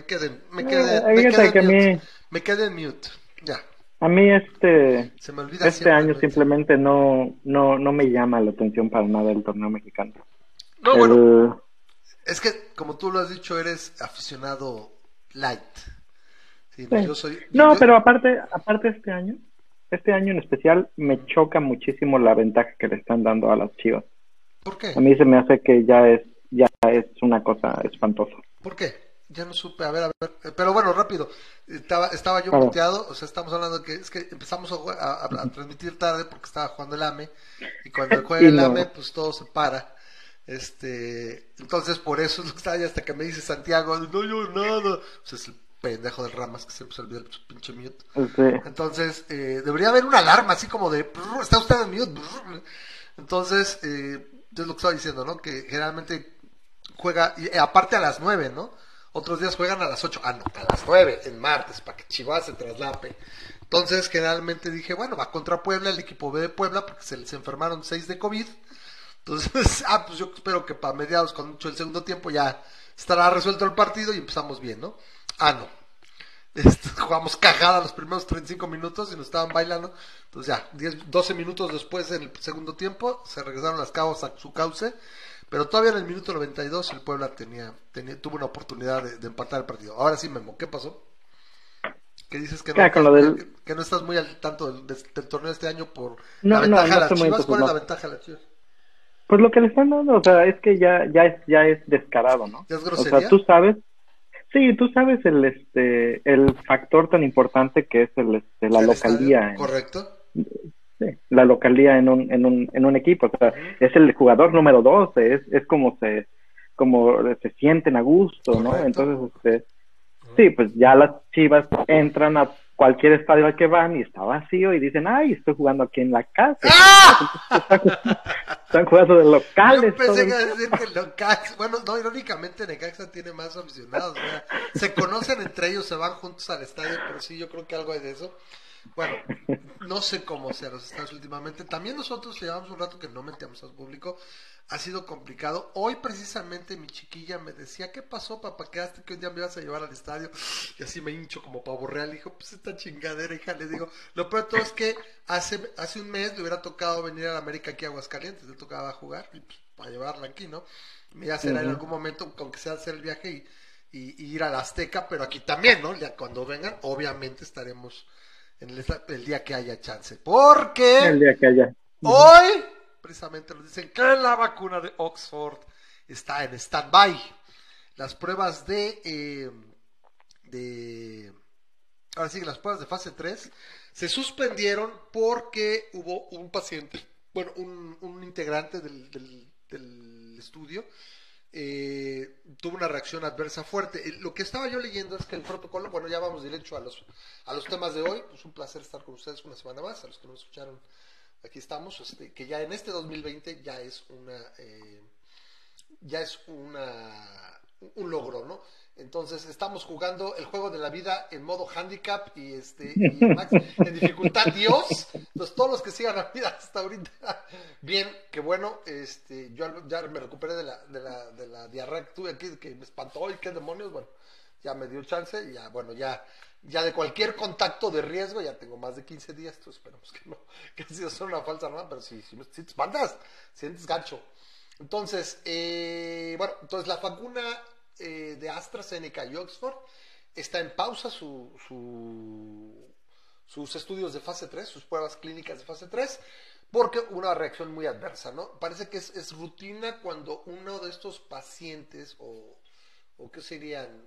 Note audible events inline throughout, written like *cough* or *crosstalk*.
me quedé, me Eh, quedé, me quedé que mute. mí- Me quedé en mute. Ya. A mí este, Se me olvida este año simplemente no, no, no me llama la atención para nada el torneo mexicano. No, bueno, es que como tú lo has dicho, eres aficionado light. Sí, no, Sí. yo soy. No, pero aparte, aparte este año, este año en especial me choca muchísimo la ventaja que le están dando a las Chivas. ¿Por qué? A mí se me hace que ya es, ya es una cosa espantosa. ¿Por qué? Ya no supe, a ver, a ver. Eh, Pero bueno, rápido. Estaba, estaba yo muteado, o sea, estamos hablando de que es que empezamos a, transmitir tarde porque estaba jugando el AME. Y cuando *laughs* juega el. AME, pues todo se para. Este, entonces por eso es *laughs* lo que estaba hasta que me dice Santiago, no yo nada. Pues es el pendejo del Ramas que siempre se olvida el pinche mute. Entonces, eh, debería haber una alarma así como de, "Brr, está usted en mute. brr". Entonces, eh, es lo que estaba diciendo, ¿no? Que generalmente juega, y eh, aparte a las 9, ¿no? Otros días juegan a las 8, ah, no, a las 9, en martes, para que Chivas se traslape. Entonces, generalmente dije, bueno, va contra Puebla, el equipo B de Puebla, porque se les enfermaron 6 de COVID. Entonces, *laughs* ah, pues yo espero que para mediados, con mucho el segundo tiempo, ya estará resuelto el partido y empezamos bien, ¿no? Ah, no. *laughs* Este, jugamos cagada los primeros 35 minutos y nos estaban bailando. Entonces ya, 10, 12 minutos después en el segundo tiempo, se regresaron las cabos a su cauce. Pero todavía en el minuto 92 el Puebla tenía, tenía tuvo una oportunidad de, de empatar el partido. Ahora sí, Memo, ¿qué pasó? ¿Qué dices que no, con lo del- que, que no estás muy al tanto del, torneo este año por No, la no, ventaja no de las Chivas? ¿Cuál es la ventaja de las Chivas? Pues lo que le están dando, o sea, es que ya, ya es, ya es descarado, ¿no? ¿Ya es O grosería? sea, tú sabes, sí, tú sabes el, este, el factor tan importante que es el, este, la ¿El localía, estadio? en- Correcto. Sí, la localía en un, en un, en un equipo, o sea, es el jugador número 12, es, es como se, como se sienten a gusto, ¿no? Entonces, este, sí, pues ya las chivas entran a cualquier estadio al que van y está vacío y dicen, ay, estoy jugando aquí en la casa. *laughs* Están jugando de locales. ¡Ah! Yo pensé que decir que bueno, no, irónicamente Necaxa tiene más aficionados, o sea, se conocen entre ellos, se van juntos al estadio, pero sí, yo creo que algo hay de eso. Bueno, no sé cómo sea los estados últimamente. También nosotros llevamos un rato que no metíamos al público. Ha sido complicado. Hoy precisamente mi chiquilla me decía, ¿qué pasó, papá? Quedaste que un día me ibas a llevar al estadio. Y así me hincho como pavo real. Dijo, pues esta chingadera, hija. Le digo, lo peor de todo es que hace, hace un mes le hubiera tocado venir a la América aquí a Aguascalientes. Le tocaba jugar y pues, para llevarla aquí, ¿no? Me será en Ujú. algún momento, aunque sea hacer el viaje y, y- y ir a la Azteca, pero aquí también, ¿no? Ya cuando vengan, obviamente estaremos en el, el día que haya chance. Porque el día que haya. hoy, precisamente nos dicen que la vacuna de Oxford está en stand-by. Las pruebas de, eh, de. Ahora sí, las pruebas de fase 3 se suspendieron porque hubo un paciente, bueno, un, un integrante del, del- del estudio eh, tuvo una reacción adversa fuerte. Eh, Lo que estaba yo leyendo es que el protocolo, bueno, ya vamos derecho a los, a los temas de hoy. Pues un placer estar con ustedes una semana más. A los que nos escucharon, aquí estamos. Este, que ya en este 2020 ya es una, eh, ya es una, un logro, ¿no? Entonces estamos jugando el juego de la vida en modo handicap y este y Max en dificultad Dios. Entonces todos los que sigan la vida hasta ahorita, bien, que bueno, este, yo ya me recuperé de la, de la, de la diarrea que tuve aquí, que me espantó y qué demonios, bueno, ya me dio chance y ya, bueno, ya, ya de cualquier contacto de riesgo, ya tengo más de 15 días, entonces esperamos que no, *laughs* que ha sido solo una falsa alarma, pero sí, sí, sí te espantas, sientes gacho. Entonces, eh, bueno, entonces la vacuna eh, de AstraZeneca y Oxford está en pausa su, su- sus estudios de fase 3, sus pruebas clínicas de fase 3, porque una reacción muy adversa, ¿no? Parece que es, es rutina cuando uno de estos pacientes, o, o qué serían,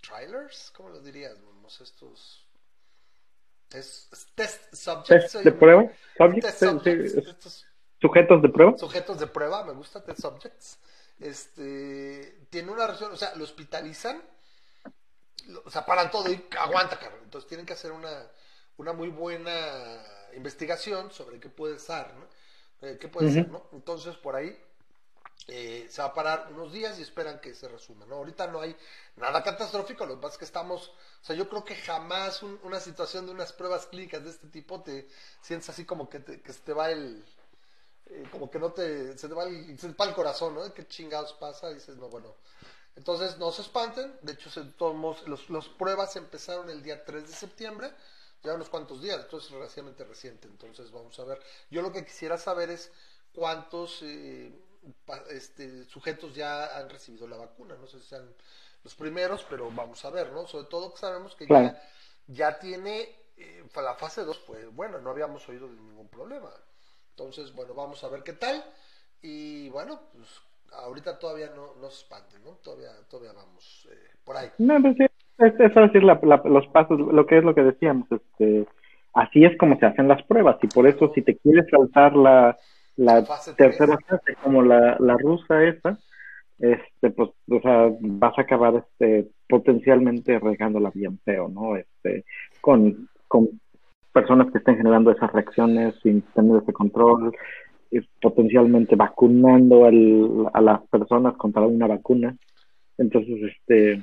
trailers, ¿cómo los diríamos? Estos... Es, es test subjects. ¿Test de prueba? ¿Subjects? Test Sí, subjects, sí, estos ¿Sujetos de prueba? sujetos de prueba, me gusta, test subjects, este, tiene una reacción, o sea, lo hospitalizan, lo- o sea, paran todo y aguanta, carnal. Entonces tienen que hacer una, una muy buena investigación sobre qué puede ser, ¿no? Eh, qué puede ser, ¿no? Entonces, por ahí eh, se va a parar unos días y esperan que se resuma, ¿no? Ahorita no hay nada catastrófico, lo que pasa es que estamos, o sea, yo creo que jamás un- una situación de unas pruebas clínicas de este tipo te sientes así como que, te- que se te va el, eh, como que no te, se te va el, se te va el corazón, ¿no? ¿Qué chingados pasa? dices, no, bueno, Entonces no se espanten, de hecho se, los, los pruebas empezaron el día 3 de septiembre, ya unos cuantos días, entonces relativamente reciente, entonces vamos a ver. Yo lo que quisiera saber es cuántos eh, este, sujetos ya han recibido la vacuna, no sé si sean los primeros, pero vamos a ver, ¿no? Sobre todo que sabemos que ya, ya tiene eh, la fase 2, pues bueno, no habíamos oído de ningún problema. Entonces, bueno, vamos a ver qué tal. Y bueno, pues ahorita todavía no, no se espanten, ¿no? Todavía, todavía vamos eh, por ahí. No, pues es, decir los pasos, lo que es lo que decíamos, este, así es como se hacen las pruebas y por eso si te quieres saltar la, la, tercera fase como la, la rusa esa, este, pues, o sea, vas a acabar este, potencialmente regándola bien feo, ¿no? Este, con, con personas que estén generando esas reacciones sin tener ese control, potencialmente vacunando a las personas contra una vacuna. Entonces, este,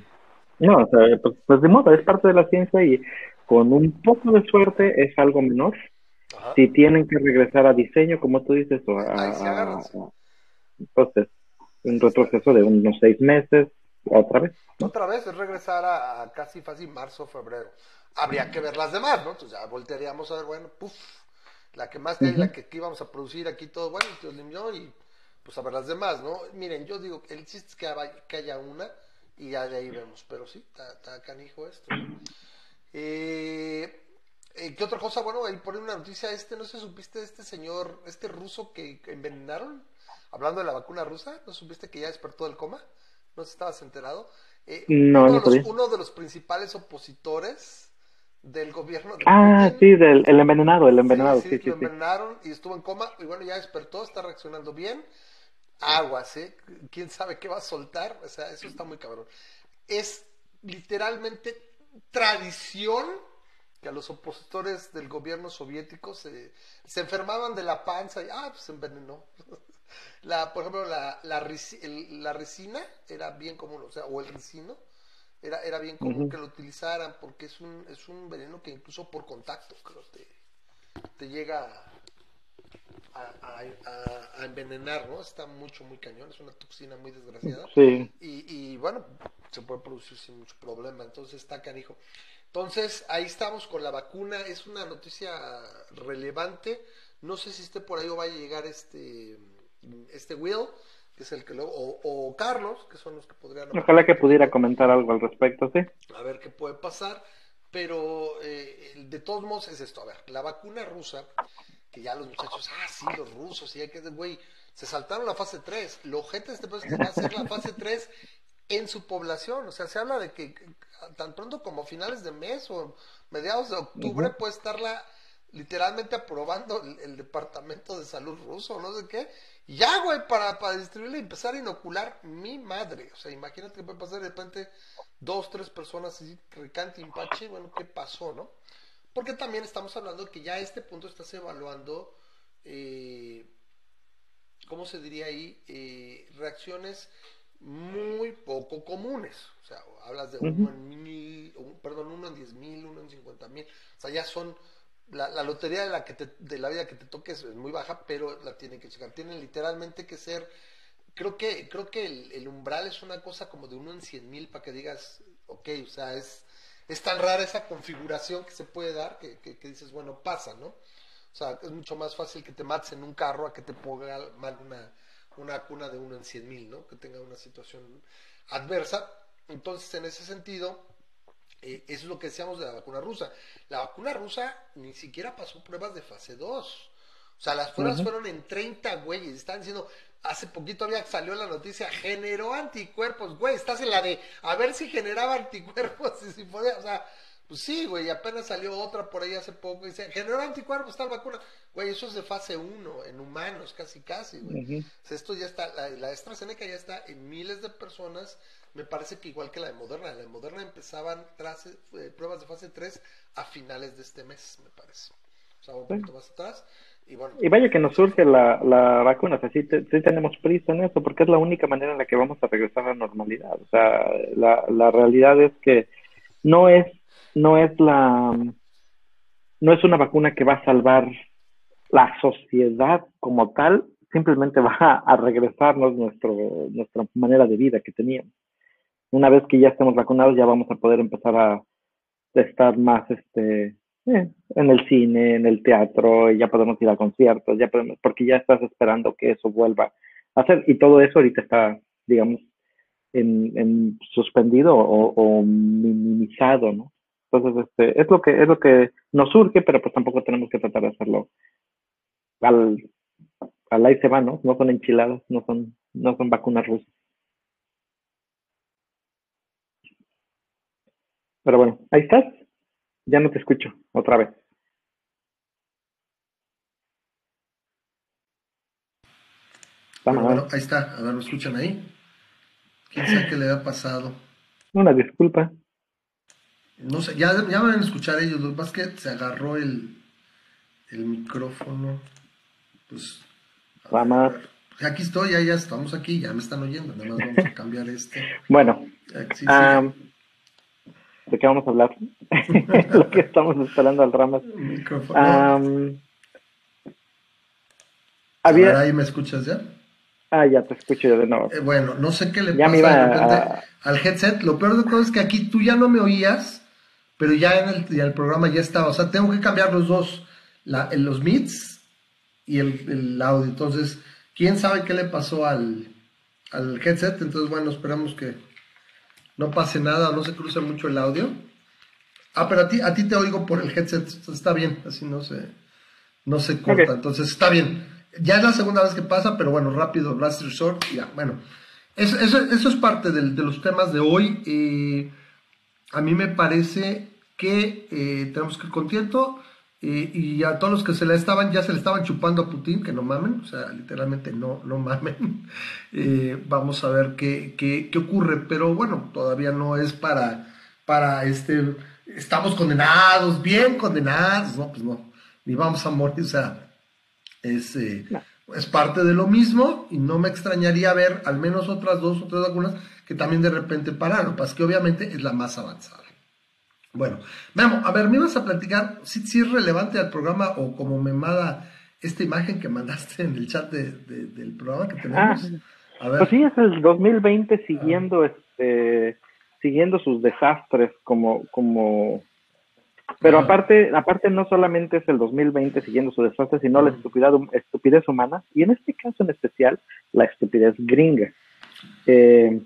no, o sea, pues, pues, de modo, es parte de la ciencia y con un poco de suerte es algo menor. Si tienen que regresar a diseño, como tú dices, o a, entonces, un retroceso de unos seis meses, otra vez. Otra vez es regresar a, casi fácil marzo, febrero. Habría que ver las demás, ¿no? Entonces ya voltearíamos a ver, bueno, puff, la que más que la que, íbamos a producir aquí todo, bueno, y pues a ver las demás, ¿no? Miren, yo digo, el chiste es que, que haya una y ya de ahí vemos, pero sí, está canijo esto. Eh, eh, ¿Qué otra cosa? Bueno, ahí ponen una noticia, este, no sé, ¿supiste de este señor, este ruso que, envenenaron? Hablando de la vacuna rusa, ¿no supiste que ya despertó del coma? ¿No estabas enterado? Eh, no, uno, no de los, uno de los principales opositores del gobierno. De ah, sí, del el envenenado, el envenenado. Sí, sí, sí, lo envenenaron y estuvo en coma y bueno, ya despertó, está reaccionando bien. Aguas, ¿eh? ¿Quién sabe qué va a soltar? O sea, eso está muy cabrón. Es literalmente tradición que a los opositores del gobierno soviético se, se enfermaban de la panza y, ah, pues se envenenó. *laughs* La, por ejemplo, la, la, la resina era bien común, o sea, o el ricino era, era bien común que lo utilizaran porque es un, es un veneno que incluso por contacto creo te, te llega a, a, envenenar, ¿no? Está mucho, muy cañón, es una toxina muy desgraciada. Sí. Y, y bueno, se puede producir sin mucho problema, entonces está canijo. Entonces, ahí estamos con la vacuna, es una noticia relevante. No sé si esté por ahí o vaya a llegar este, este Will, que es el que luego, o, Carlos, que son los que podrían... Ojalá que pudiera comentar algo al respecto, sí. A ver qué puede pasar, pero eh, de todos modos es esto, a ver, la vacuna rusa, que ya los muchachos, ah, sí, los rusos, y hay que, güey, se saltaron la fase 3, lo gente este pues que va a ser la fase 3 en su población, o sea, se habla de que tan pronto como finales de mes o mediados de octubre puede estarla literalmente aprobando el, Departamento de Salud ruso, no sé qué, ya, güey, para, para distribuirla y empezar a inocular mi madre. O sea, imagínate que puede pasar de repente dos, tres personas así, recante, impache, bueno, ¿qué pasó, no? Porque también estamos hablando que ya a este punto estás evaluando, eh, ¿cómo se diría ahí? Eh, reacciones muy poco comunes. O sea, hablas de uno en mil, perdón, uno en diez mil, uno en cincuenta mil. O sea, ya son la, lotería de la, que de la vida que te toque es, muy baja, pero la tienen que checar. Tienen literalmente que ser, creo que, creo que el, umbral es una cosa como de uno en cien mil para que digas, ok, o sea, es, es tan rara esa configuración que se puede dar que, que, dices, bueno, pasa, ¿no? O sea, es mucho más fácil que te mates en un carro a que te ponga mal una, una cuna de uno en cien mil, ¿no? Que tenga una situación adversa. Entonces, en ese sentido, eh, eso es lo que decíamos de la vacuna rusa. La vacuna rusa ni siquiera pasó pruebas de fase 2. O sea, las pruebas fueron en 30 güeyes. Están diciendo, hace poquito había salió la noticia, generó anticuerpos. Güey, estás en la de a ver si generaba anticuerpos y si podía. O sea, pues sí, güey, apenas salió otra por ahí hace poco y dice, generó anticuerpos tal vacuna. Güey, eso es de fase 1, en humanos, casi, casi, güey. esto ya está, la, la AstraZeneca ya está en miles de personas me parece que igual que la de Moderna, la de Moderna empezaban eh, pruebas de fase 3 a finales de este mes, me parece. O sea, un poquito más atrás. Y, bueno, y vaya que nos surge la, la vacuna, o sea, sí, tenemos prisa en eso, porque es la única manera en la que vamos a regresar a la normalidad. O sea, la, la realidad es que no es, no es la, no es una vacuna que va a salvar la sociedad como tal, simplemente va a regresarnos nuestro, nuestra manera de vida que teníamos. Una vez que ya estemos vacunados ya vamos a poder empezar a estar más este eh, en el cine, en el teatro, ya podemos ir a conciertos, ya podemos, porque ya estás esperando que eso vuelva a hacer y todo eso ahorita está, digamos, en, suspendido o, minimizado, ¿no? Entonces, este, es lo que es lo que nos surge, pero pues tampoco tenemos que tratar de hacerlo al, al ahí se va, ¿no? No son enchiladas, no son, no son vacunas rusas. Pero bueno, ahí estás. Ya no te escucho otra vez. bueno, ahí está. A ver, ¿me escuchan ahí? ¿Quién sabe qué le ha pasado? Una disculpa. No sé, ya, ya van a escuchar ellos. Lo más que se agarró el, el micrófono. Pues. Vamos. Aquí estoy, ya, ya estamos aquí, ya me están oyendo. Nada más vamos a cambiar este. *laughs* Bueno. ¿De qué vamos a hablar? *laughs* Lo que estamos esperando al Ramas. Había... ¿Ahí me escuchas ya? Ah, ya te escucho yo de nuevo. Eh, bueno, no sé qué le pasa al headset. Lo peor de todo es que aquí tú ya no me oías, pero ya en el, el programa ya estaba. O sea, tengo que cambiar los dos, la, los mids y el, el, audio. Entonces, quién sabe qué le pasó al, al headset. Entonces, bueno, esperamos que no pase nada, no se cruce mucho el audio. Ah, pero a ti, a ti te oigo por el headset, está bien, así no se, no se corta, entonces está bien. Ya es la segunda vez que pasa, pero bueno, rápido, Blast Resort, ya, bueno. Eso, eso, es parte de, los temas de hoy. Eh, a mí me parece que eh, tenemos que ir contento y a todos los que se le estaban, ya se le estaban chupando a Putin, que no mamen, o sea, literalmente no, no mamen. *laughs* Eh, vamos a ver qué, qué, qué, ocurre, pero bueno, todavía no es para, para este, estamos condenados, bien condenados, no, pues no, ni vamos a morir, o sea, es, eh, es parte de lo mismo y no me extrañaría ver al menos otras dos o tres vacunas que también de repente pararon, pues que obviamente es la más avanzada. Bueno, Memo, a ver, me ibas a platicar si, es relevante al programa o como me manda esta imagen que mandaste en el chat del programa que tenemos. Ah, pues sí, es el 2020 siguiendo este siguiendo sus desastres como como pero aparte aparte no solamente es el 2020 siguiendo sus desastres, sino la estupidez, estupidez humana y en este caso en especial la estupidez gringa. Eh,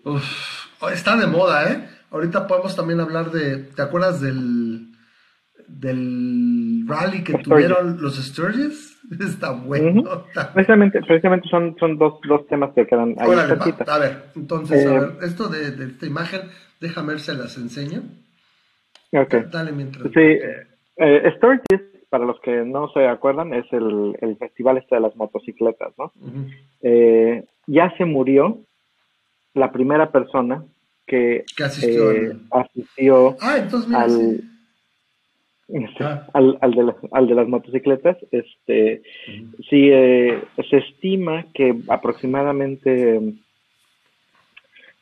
está de moda, ¿eh? Ahorita podemos también hablar de, ¿te acuerdas del, del rally que tuvieron los Sturges? *laughs* Está bueno. Precisamente, precisamente son, son dos, dos temas que quedan ahí. a ver, entonces, a eh, ver, esto de, de, esta imagen, déjame ver si las enseño. Ok. Dale mientras. Sí, eh, Sturges, para los que no se acuerdan, es el, el festival este de las motocicletas, ¿no? eh, ya se murió la primera persona que, asistió, eh, ah, al, este, ah. al, al, de las, al de las motocicletas. Este, Sí, eh, se estima que aproximadamente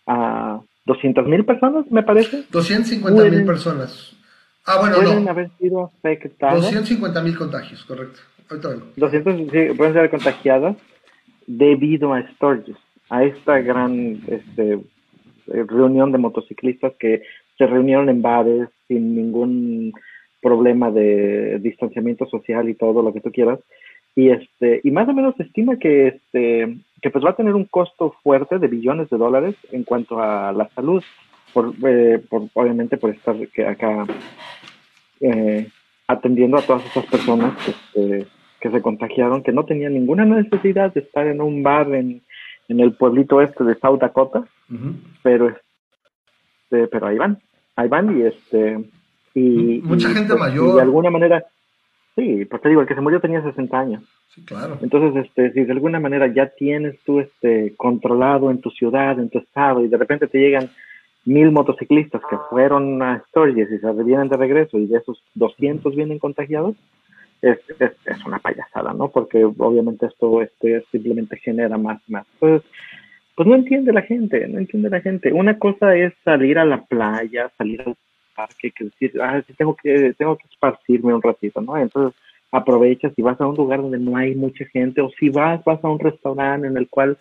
a 200 mil personas, me parece. 250 mil personas. Ah, bueno, pueden no. haber sido afectadas. 250 mil contagios, correcto. Ahorita 200, sí, pueden ser contagiadas debido a Sturgis, a esta gran este, eh, reunión de motociclistas que se reunieron en bares sin ningún problema de distanciamiento social y todo lo que tú quieras. Y este y más o menos se estima que este que pues va a tener un costo fuerte de billones de dólares en cuanto a la salud por, eh, obviamente por estar acá eh, atendiendo a todas esas personas este, que se contagiaron que no tenían ninguna necesidad de estar en un bar en en el pueblito este de South Dakota, pero este, pero ahí van, ahí van y este y mucha gente pues, mayor de alguna manera sí, porque digo el que se murió tenía 60 años. Sí, claro. Entonces, este, si de alguna manera ya tienes tú este controlado en tu ciudad, en tu estado y de repente te llegan mil motociclistas que fueron a Sturgis y se vienen de regreso y de esos 200 vienen contagiados, es, es, una payasada, ¿no? Porque obviamente esto este, simplemente genera más, más. Entonces, pues no entiende la gente, no entiende la gente. Una cosa es salir a la playa, salir al parque, que decir, ah, sí, tengo que, tengo que esparcirme un ratito, ¿no? Entonces, aprovechas y vas a un lugar donde no hay mucha gente, o si vas, vas a un restaurante en el cual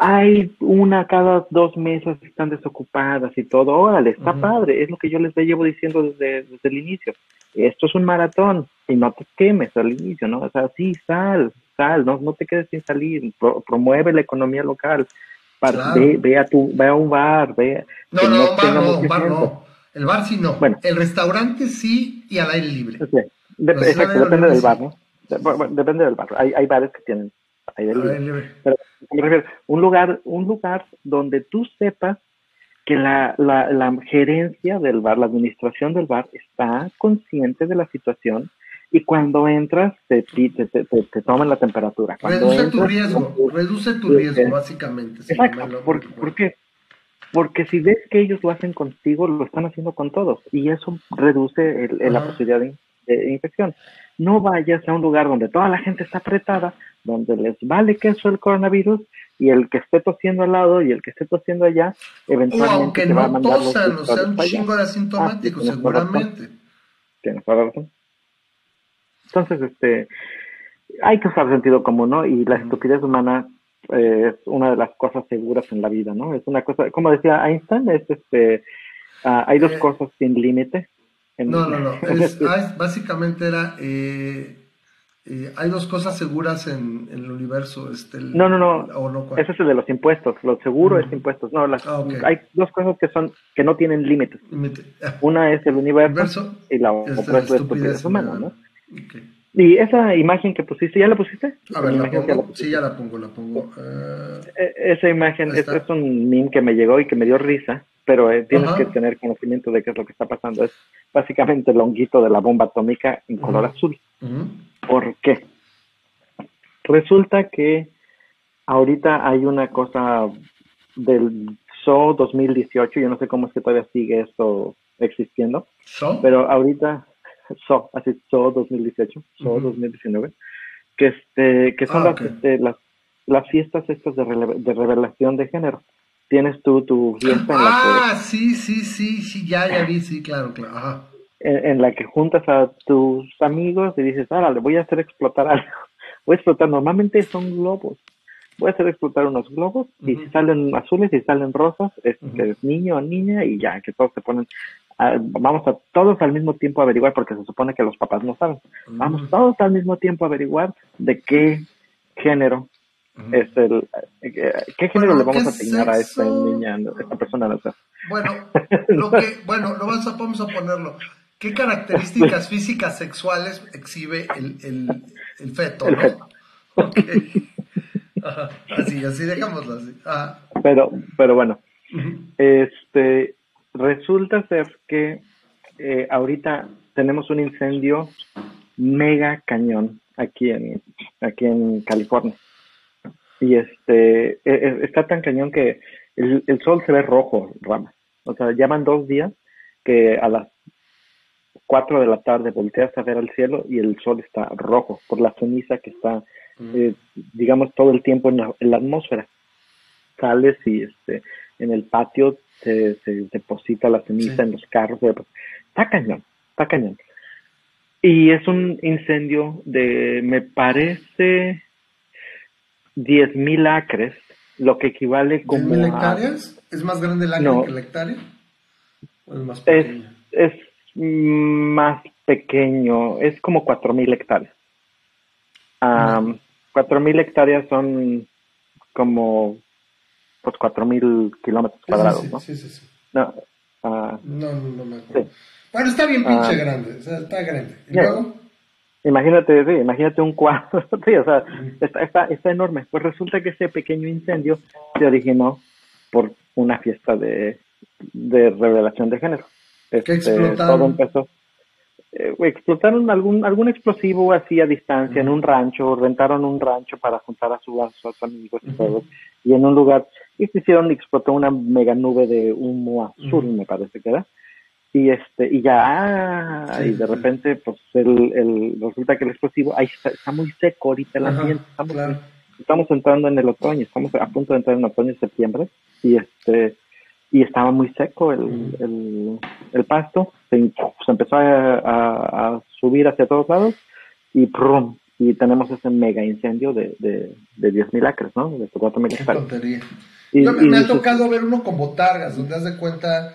hay una cada dos mesas están desocupadas y todo. Órale, está padre. Es lo que yo les llevo diciendo desde, desde el inicio. Esto es un maratón y no te quemes al inicio, ¿no? O sea, sí, sal, sal, no, no te quedes sin salir. promueve la economía local. ve, a tu, ve a un bar, ve. No, no, un bar no, un bar no. El bar sí no. Bueno. El restaurante sí y al aire libre. exacto, depende del bar, ¿no? depende del bar. Hay, hay bares que tienen aire libre. Pero me refiero, un lugar, un lugar donde tú sepas que la, la, la, gerencia del bar, la administración del bar está consciente de la situación y cuando entras te, te, te, te toman la temperatura. reduce tu riesgo, reduce tu riesgo básicamente. exacto, ¿Por, qué? Porque si ves que ellos lo hacen contigo, lo están haciendo con todos y eso reduce el, la posibilidad de, de infección. No vayas a un lugar donde toda la gente está apretada, donde les vale queso el coronavirus y el que esté tosiendo al lado y el que esté tosiendo allá, eventualmente. O aunque no tosan, o sea, un chingo de asintomáticos, ah, seguramente. Tienes razón. Entonces, este, hay que usar sentido común, ¿no? Y la estupidez humana eh, es una de las cosas seguras en la vida, ¿no? Es una cosa, como decía Einstein, es este, ah, hay dos eh, cosas sin límite. No, no, *laughs* no. Ah, básicamente era eh, eh, hay dos cosas seguras en, el universo. Este, no, no, no. Ese es el de los impuestos. Lo seguro es impuestos. No, las, ah, hay dos cosas que son que no tienen límites. Una es el universo, y la otra es la estupidez humana, ¿no? Y esa imagen que pusiste, ¿ya la pusiste? A ver, la pongo. sí, ya la pongo, la pongo. E, esa imagen, es, es, un meme que me llegó y que me dio risa, pero eh, tienes que tener conocimiento de qué es lo que está pasando. Es básicamente el honguito de la bomba atómica en color azul. ¿Por qué? Resulta que ahorita hay una cosa del SO 2018, yo no sé cómo es que todavía sigue esto existiendo, pero ahorita SO, así SO 2018, SO 2019, que este que son ah, este, las, las, fiestas estas de, de revelación de género. Tienes tú tu fiesta en la Ah, sí, sí, sí, sí, ya, ya vi, sí, claro, claro. Ajá en, la que juntas a tus amigos y dices, ahora le voy a hacer explotar algo. *laughs* Voy a explotar, normalmente son globos. Voy a hacer explotar unos globos y si salen azules y salen rosas, es que es niño o niña y ya, que todos se ponen, vamos a todos al mismo tiempo a averiguar, porque se supone que los papás no saben. Vamos todos al mismo tiempo a averiguar de qué género es el, eh, ¿qué género le vamos a asignar a esta niña, a esta persona? Bueno, *laughs* lo que, bueno, lo vamos a, vamos a ponerlo. ¿Qué características físicas sexuales exhibe el, el, el feto? Así, así, dejámoslo así. Pero, pero bueno, este, resulta ser que eh, ahorita tenemos un incendio mega cañón aquí en, aquí en California. Y este, e, e, está tan cañón que el, el sol se ve rojo, Rama. O sea, ya van dos días que a las 4 de la tarde volteas a ver al cielo y el sol está rojo por la ceniza que está, mm. eh, digamos, todo el tiempo en la, atmósfera. Sales y este, en el patio se, deposita la ceniza en los carros. Está cañón, está cañón. Y es un incendio de, me parece, 10.000 acres, lo que equivale como... ¿10.000 hectáreas? ¿Es más grande el acre que la hectárea? ¿O es más pequeño? es más pequeño, es como 4.000 hectáreas. Um, 4.000 hectáreas son como pues 4.000 kilómetros cuadrados, ¿no? Sí, sí, sí. No, uh, no, no, no, me acuerdo. Bueno, está bien pinche grande, o sea, está grande. ¿Y luego? Imagínate, sí, imagínate un cuadro, *laughs* sí, o sea, está, está, está enorme. Pues resulta que ese pequeño incendio se originó por una fiesta de, de revelación de género. Este, explotaron? Todo empezó. Eh, explotaron algún algún explosivo así a distancia en un rancho, rentaron un rancho para juntar a, su, a sus amigos y todo, y en un lugar, y se hicieron explotó una mega nube de humo azul, me parece que era, y este, y ya, ah, y de repente, pues el, el, resulta que el explosivo, ahí está, muy seco ahorita el ambiente, estamos, estamos entrando en el otoño, estamos a punto de entrar en otoño, septiembre, y este, y estaba muy seco el, el, el pasto, se, empezó a, a, subir hacia todos lados y, y tenemos ese mega incendio de, de, de 10.000 acres, ¿no? De 4.000 Qué tontería. me ha tocado ver uno con botargas, donde das de cuenta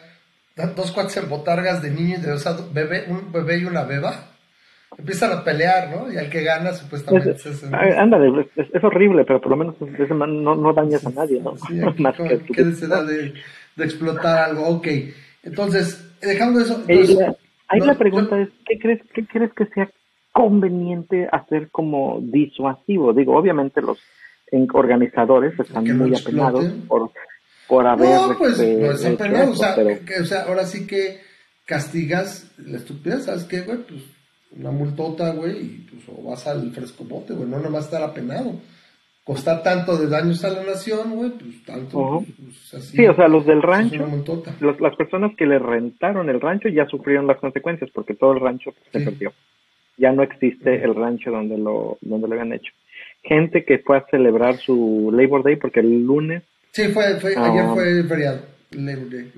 dos cuates en botargas de niños, de, o sea, bebé, un bebé y una beba empiezan a pelear, ¿no? Y al que gana supuestamente es, es, ándale, es, horrible, pero por lo menos no, no dañas a nadie, ¿no? Sí, *laughs* Más que ¿Qué necesidad de, de, explotar algo? Ok, entonces, dejando eso... ahí la pregunta es, ¿qué crees, ¿qué crees que sea conveniente hacer como disuasivo? Digo, obviamente los organizadores están muy apenados por, por haber... No, pues este, no están apenados, o, sea, o sea, ahora sí que castigas la estupidez, ¿sabes qué, güey? Pues una multota, güey, y pues o vas al frescobote, güey, no nomás estar apenado. Costar tanto de daños a la nación, güey, pues tanto. Pues, así, sí, o sea, los del rancho, las personas que le rentaron el rancho ya sufrieron las consecuencias porque todo el rancho se perdió. Ya no existe el rancho donde lo, donde lo habían hecho. Gente que fue a celebrar su Labor Day porque el lunes. Sí, fue, fue ayer ah, fue feriado, Labor Day.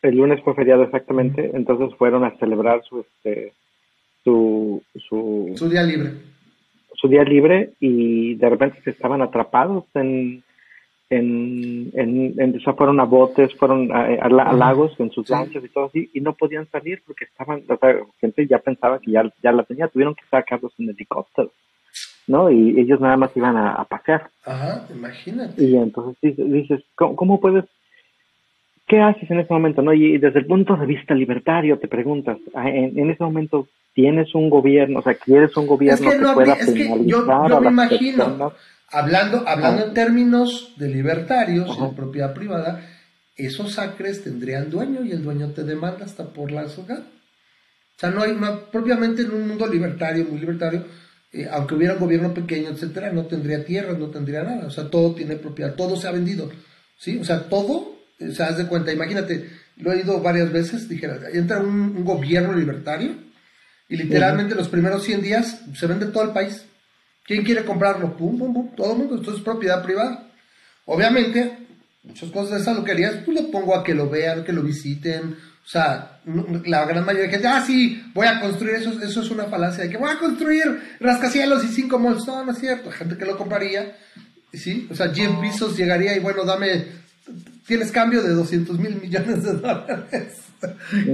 El lunes fue feriado exactamente, entonces fueron a celebrar su, este, su, su, día libre. Su día libre y de repente se estaban atrapados en, en, en, o sea, fueron a botes, fueron a, lagos en sus lanchas y todo así, y no podían salir porque estaban, o sea, gente ya pensaba que ya, ya la tenía, tuvieron que sacarlos en helicóptero, ¿no? Y ellos nada más iban a, pasear. Ajá, imagínate. Y entonces dices, ¿cómo, cómo puedes ¿qué haces en ese momento? ¿no? Y desde el punto de vista libertario te preguntas, ah, en, ese momento tienes un gobierno, o sea, quieres un gobierno que, pueda es que yo, me imagino, hablando, hablando en términos de libertarios, en propiedad privada, esos acres tendrían dueño y el dueño te demanda hasta por la sociedad. O sea, no hay, propiamente en un mundo libertario, muy libertario, eh, aunque hubiera un gobierno pequeño, etcétera, no tendría tierras, no tendría nada. O sea, todo tiene propiedad, todo se ha vendido. ¿Sí? O sea, todo o sea, haz de cuenta, imagínate, lo he ido varias veces, dijera, entra un, gobierno libertario y literalmente los primeros 100 días se vende todo el país. ¿Quién quiere comprarlo? Pum, pum, pum, todo el mundo, esto es propiedad privada. Obviamente, muchas cosas de esas lo querías, pues lo pongo a que lo vean, que lo visiten. O sea, la gran mayoría de gente, ah, sí, voy a construir eso, eso es una falacia de que voy a construir rascacielos y cinco malls. No, no es cierto, gente que lo compraría, ¿sí? O sea, Jeff Bezos llegaría y bueno, dame tienes cambio de 200 mil millones de dólares,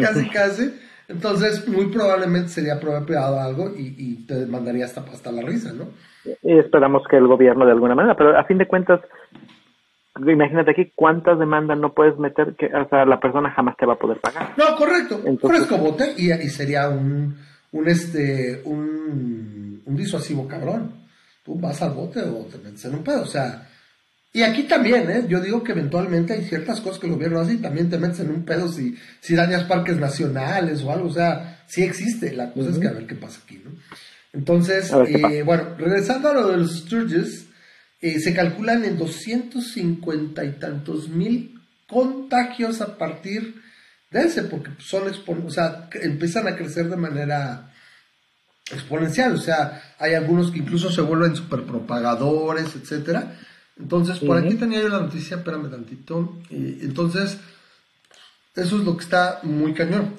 casi, casi. Entonces, muy probablemente sería apropiado algo y, te mandaría hasta, hasta la risa, ¿no? Y esperamos que el gobierno de alguna manera, pero a fin de cuentas, imagínate aquí cuántas demandas no puedes meter que o sea, la persona jamás te va a poder pagar. No, correcto. Fresco bote y, y, sería un, un, este, un, un disuasivo cabrón. Tú vas al bote o te metes en un pedo, o sea y aquí también, ¿eh? Yo digo que eventualmente hay ciertas cosas que el gobierno hace y también te metes en un pedo si, si dañas parques nacionales o algo. O sea, sí existe. La cosa es que a ver qué pasa aquí, ¿no? Entonces, eh, bueno, regresando a lo de los Sturges, eh, se calculan en 250 y tantos mil contagios a partir de ese, porque son o sea, empiezan a crecer de manera exponencial. O sea, hay algunos que incluso se vuelven superpropagadores, etcétera entonces, por aquí tenía yo la noticia, espérame tantito. entonces, eso es lo que está muy cañón.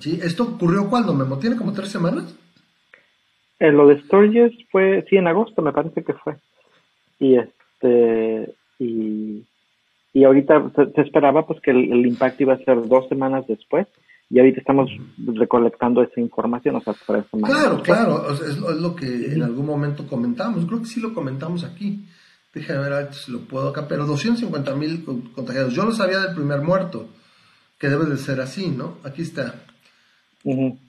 ¿Sí? ¿Esto ocurrió cuando, Memo? ¿Tiene como tres semanas? Eh, lo de Sturges fue, sí, en agosto me parece que fue. Y este, y, y ahorita se, esperaba pues que el, impacto iba a ser dos semanas después y ahorita estamos recolectando esa información, o sea, tres semanas. Claro, claro, es, lo que en algún momento comentamos, creo que sí lo comentamos aquí. Déjame ver si lo puedo acá, pero 250 mil contagiados. Yo no sabía del primer muerto, que debe de ser así, ¿no? Aquí está.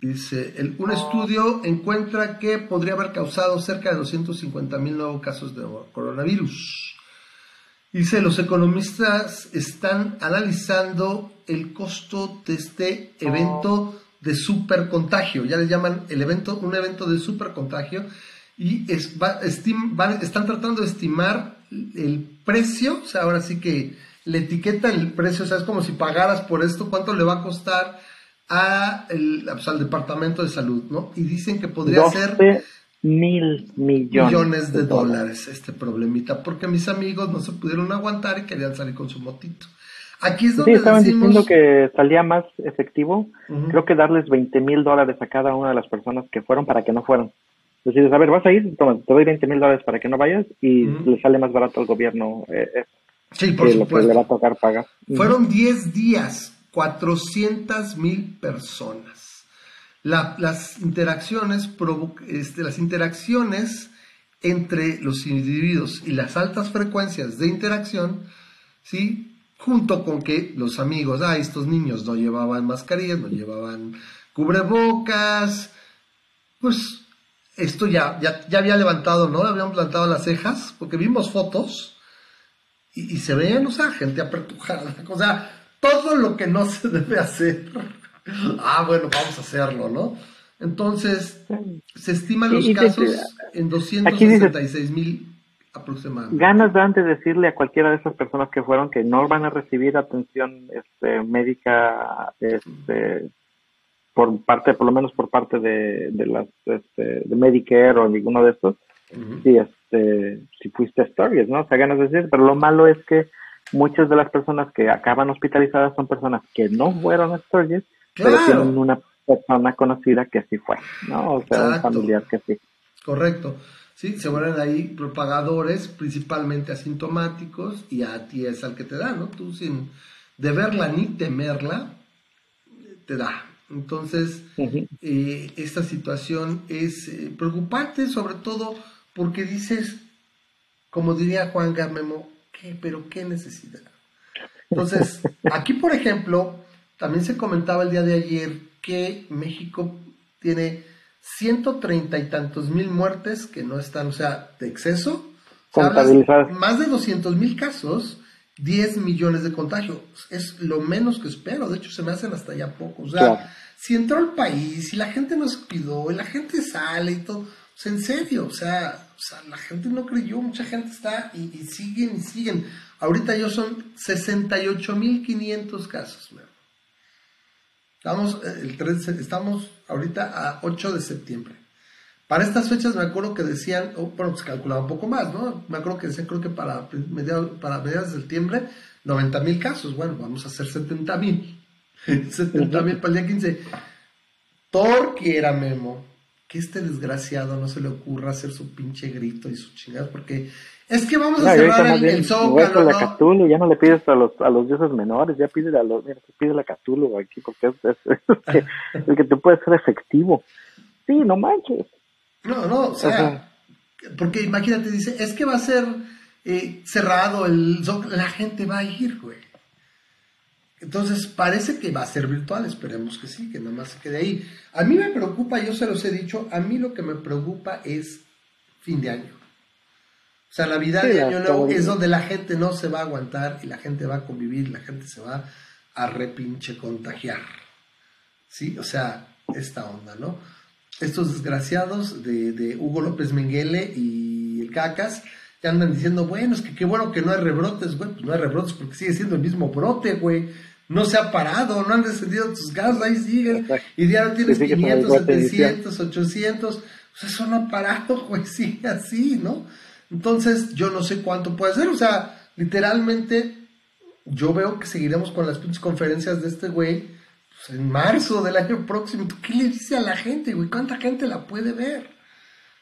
Dice, el, un estudio encuentra que podría haber causado cerca de 250 mil nuevos casos de coronavirus. Dice, los economistas están analizando el costo de este evento de supercontagio. Ya le llaman el evento, un evento de supercontagio. Y es, están tratando de estimar el precio, o sea, ahora sí que le etiqueta el precio, o sea, es como si pagaras por esto, cuánto le va a costar a el, pues, al Departamento de Salud, ¿no? Y dicen que podría ser mil millones, de, dólares, este problemita, porque mis amigos no se pudieron aguantar y querían salir con su motito. Aquí es donde sí, estaban diciendo que salía más efectivo, creo que darles 20 mil dólares a cada una de las personas que fueron para que no fueran. Decides, a ver, vas a ir, toma, te doy 20 mil dólares para que no vayas y le sale más barato al gobierno eh, sí, por lo que le va a tocar pagar. Fueron 10 días, 400 mil personas. las interacciones, este, las interacciones entre los individuos y las altas frecuencias de interacción, ¿sí? junto con que los amigos, ah, estos niños no llevaban mascarillas, no llevaban cubrebocas, pues esto ya, ya, ya había levantado, ¿no? Habían plantado las cejas, porque vimos fotos y, se veían, o sea, gente apretujada, *laughs* o sea, todo lo que no se debe hacer. *laughs* ah, bueno, vamos a hacerlo, ¿no? Entonces, se estiman los casos en 266 mil aproximadamente. Ganas dan de decirle a cualquiera de esas personas que fueron que no van a recibir atención este, médica este, por parte, por lo menos por parte de, de las este, de Medicare o ninguno de estos, si, este, si fuiste a Stories, ¿no? O sea, ganas de decir, pero lo malo es que muchas de las personas que acaban hospitalizadas son personas que no fueron a Stories, pero tienen una persona conocida que sí fue, ¿no? O sea, un familiar que sí. Correcto. Sí, se vuelven ahí propagadores, principalmente asintomáticos, y a ti es al que te da, ¿no? Tú sin deberla ni temerla, te da. Entonces, eh, esta situación es eh, preocupante, sobre todo porque dices, como diría Juan Gamemo, ¿qué? ¿Pero qué necesidad? Entonces, *laughs* aquí, por ejemplo, también se comentaba el día de ayer que México tiene ciento treinta y tantos mil muertes que no están, o sea, de exceso. más de 200 mil casos 10 millones de contagios. Es lo menos que espero. De hecho, se me hacen hasta ya poco. O sea, si entró al país y la gente nos cuidó y la gente sale y todo, pues en serio, o sea, o sea la gente no creyó, mucha gente está y, siguen y siguen. Ahorita yo son 68.500 casos. Estamos, eh, el 13, estamos ahorita a 8 de septiembre. Para estas fechas me acuerdo que decían, bueno, pues calculaba un poco más, ¿no? Me acuerdo que decían, creo que para mediados, para mediados de septiembre, 90 mil casos. Bueno, vamos a hacer 70 mil. *laughs* 70 mil para el día 15. Porque era Memo, que este desgraciado no se le ocurra hacer su pinche grito y su chingada, porque es que vamos a cerrar el, el zócalo, ¿no? ya no le pides a los, a los dioses menores, ya pide a los, mira, pide la Cthulhu aquí, porque es, es, que, el que te puede ser efectivo. Sí, no manches. No, no, o sea, porque imagínate, dice, es que va a ser eh, cerrado, el la gente va a ir, güey. Entonces parece que va a ser virtual, esperemos que sí, que nada más se quede ahí. A mí me preocupa, yo se los he dicho, a mí lo que me preocupa es fin de año. O sea, la vida de año nuevo es donde la gente no se va a aguantar y la gente va a convivir, la gente se va a repinche contagiar. ¿Sí? O sea, esta onda, ¿no? Estos desgraciados de, Hugo López Menguele y el Cacas, ya andan diciendo, bueno, es que qué bueno que no hay rebrotes, güey, pues no hay rebrotes porque sigue siendo el mismo brote, güey. No se ha parado, no han descendido tus gases, ahí siguen. Y ya tienes 500, 700, 800. Pues eso no ha parado, *laughs* güey, sigue así, ¿no? Entonces, yo no sé cuánto puede ser. O sea, literalmente, yo veo que seguiremos con las pinches conferencias de este güey en marzo del año próximo. ¿Tú qué le dices a la gente, güey? ¿Cuánta gente la puede ver?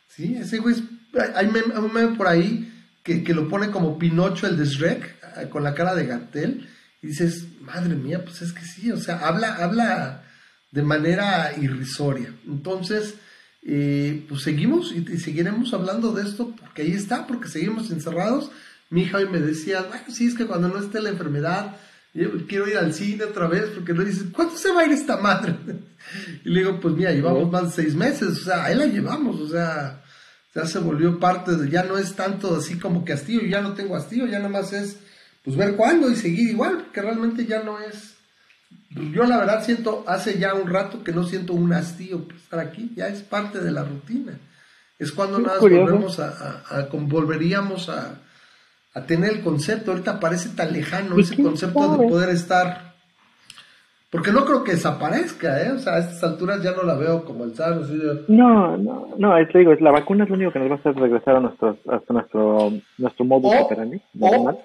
Sí, ese güey, hay un meme por ahí que, lo pone como Pinocho el de ah, con la cara de Gatel, y dices, madre mía, pues es que sí, o sea, habla, habla de manera irrisoria. Entonces, eh, pues seguimos y, y, seguiremos hablando de esto porque ahí está, porque seguimos encerrados. Mi hija hoy me decía, bueno, sí, es que cuando no esté la enfermedad, quiero ir al cine otra vez, porque no dices, ¿cuánto se va a ir esta madre? *laughs* Y le digo, pues mira, llevamos más de seis meses, o sea, ahí la llevamos, o sea, ya se volvió parte de, ya no es tanto así como que hastío, ya no tengo hastío, ya nada más es, pues ver cuándo y seguir igual, porque realmente ya no es, pues, yo la verdad siento, hace ya un rato que no siento un hastío por estar aquí, ya es parte de la rutina. Es cuando nada volvemos a, a, volveríamos a, a tener el concepto. Ahorita parece tan lejano ese concepto de poder estar. Porque no creo que desaparezca, ¿eh? O sea, a estas alturas ya no la veo como el SARS. No, no, no, es, digo, la vacuna es lo único que nos va a hacer regresar a nuestro, hasta nuestro, nuestro modo o,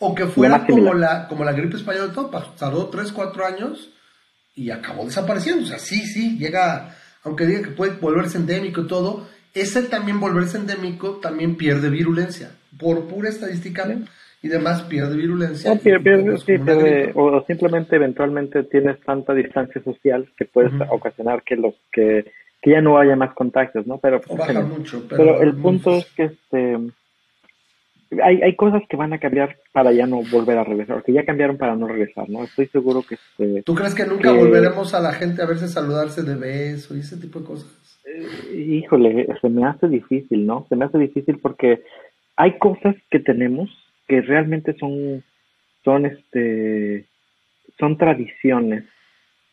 o, que fuera como la, como la gripe española, todo, tardó 3, 4 años y acabó desapareciendo. O sea, sí, sí, llega, aunque diga que puede volverse endémico y todo, ese también volverse endémico también pierde virulencia. Por pura estadística y demás pierde virulencia. o simplemente eventualmente tienes tanta distancia social que puedes ocasionar que los que, que ya no haya más contactos, ¿no? Pero, Baja mucho, pero, el punto es que este hay, hay cosas que van a cambiar para ya no volver a regresar, que ya cambiaron para no regresar, ¿no? Estoy seguro que... Este, ¿Tú crees que nunca volveremos a la gente a verse saludarse de beso y ese tipo de cosas? Eh, híjole, se me hace difícil, ¿no? Se me hace difícil porque hay cosas que tenemos que realmente son, son este, son tradiciones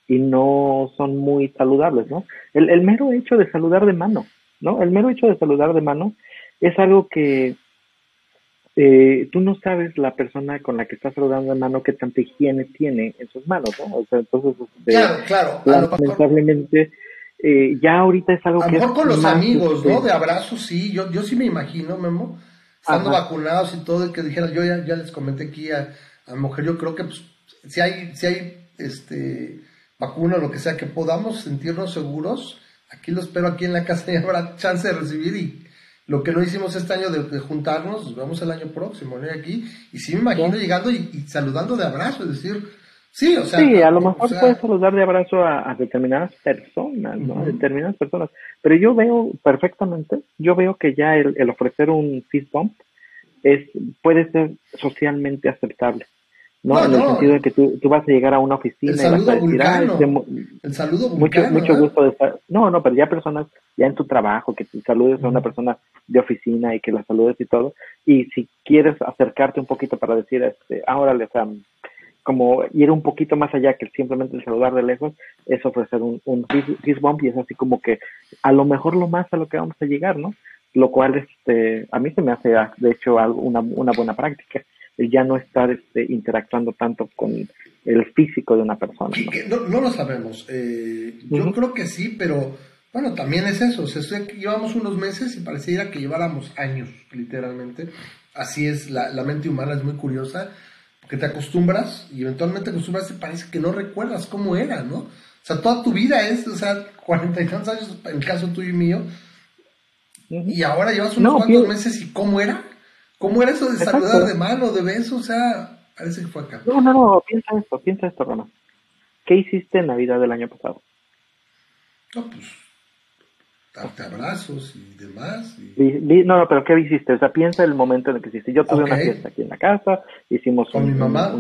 y no son muy saludables, ¿no? El, el mero hecho de saludar de mano, ¿no? El mero hecho de saludar de mano es algo que eh, tú no sabes la persona con la que estás saludando de mano qué tanta higiene tiene en sus manos, ¿no? O sea, entonces, este, claro, claro. lamentablemente, eh, ya ahorita es algo a lo mejor con los amigos, ¿no? De abrazos, sí, yo, yo sí me imagino, Memo, estando vacunados y todo, y que dijeran, yo ya, ya les comenté aquí a, a mujer, yo creo que pues, si hay, si hay este vacuna o lo que sea, que podamos sentirnos seguros, aquí lo espero aquí en la casa *laughs* y habrá chance de recibir y lo que no hicimos este año de, juntarnos, nos vemos el año próximo, ¿no? Aquí, y sí me imagino llegando y, saludando de abrazo, es decir, sí, o sea. Sí, a lo mejor puedes saludar de abrazo a, determinadas personas, ¿no? A determinadas personas. Pero yo veo perfectamente, yo veo que ya el, el ofrecer un fist bump es, puede ser socialmente aceptable. ¿no? en el sentido de que tú, tú, vas a llegar a una oficina el y vas a decir, el saludo mucho, mucho gusto de estar. No, no, pero ya personas, ya en tu trabajo, que te saludes a una persona de oficina y que la saludes y todo. Y si quieres acercarte un poquito para decir, este, ahora o sea, como ir un poquito más allá que simplemente el saludar de lejos, es ofrecer un, un kiss bump y es así como que a lo mejor lo más a lo que vamos a llegar, ¿no? Lo cual, este, a mí se me hace, de hecho, algo, una, una buena práctica ya no estar este, interactuando tanto con el físico de una persona. No, lo sabemos. Eh, yo creo que sí, pero bueno, también es eso. llevamos unos meses y pareciera que lleváramos años, literalmente. Así es, la, mente humana es muy curiosa, porque te acostumbras y eventualmente acostumbras y parece que no recuerdas cómo era, ¿no? O sea, toda tu vida es, o sea, *laughs* cuarenta y tantos años, en el caso tuyo y mío, y ahora llevas unos cuantos meses y cómo era. ¿Cómo era eso de saludar de mano, de beso? O sea, parece que fue acá. No, no, no, piensa esto, piensa esto, Rama. ¿Qué hiciste en Navidad del año pasado? No, pues, darte abrazos y demás. no, no, pero ¿qué hiciste? O sea, piensa el momento en el que hiciste. Yo tuve una fiesta aquí en la casa, hicimos ¿Con mi mamá?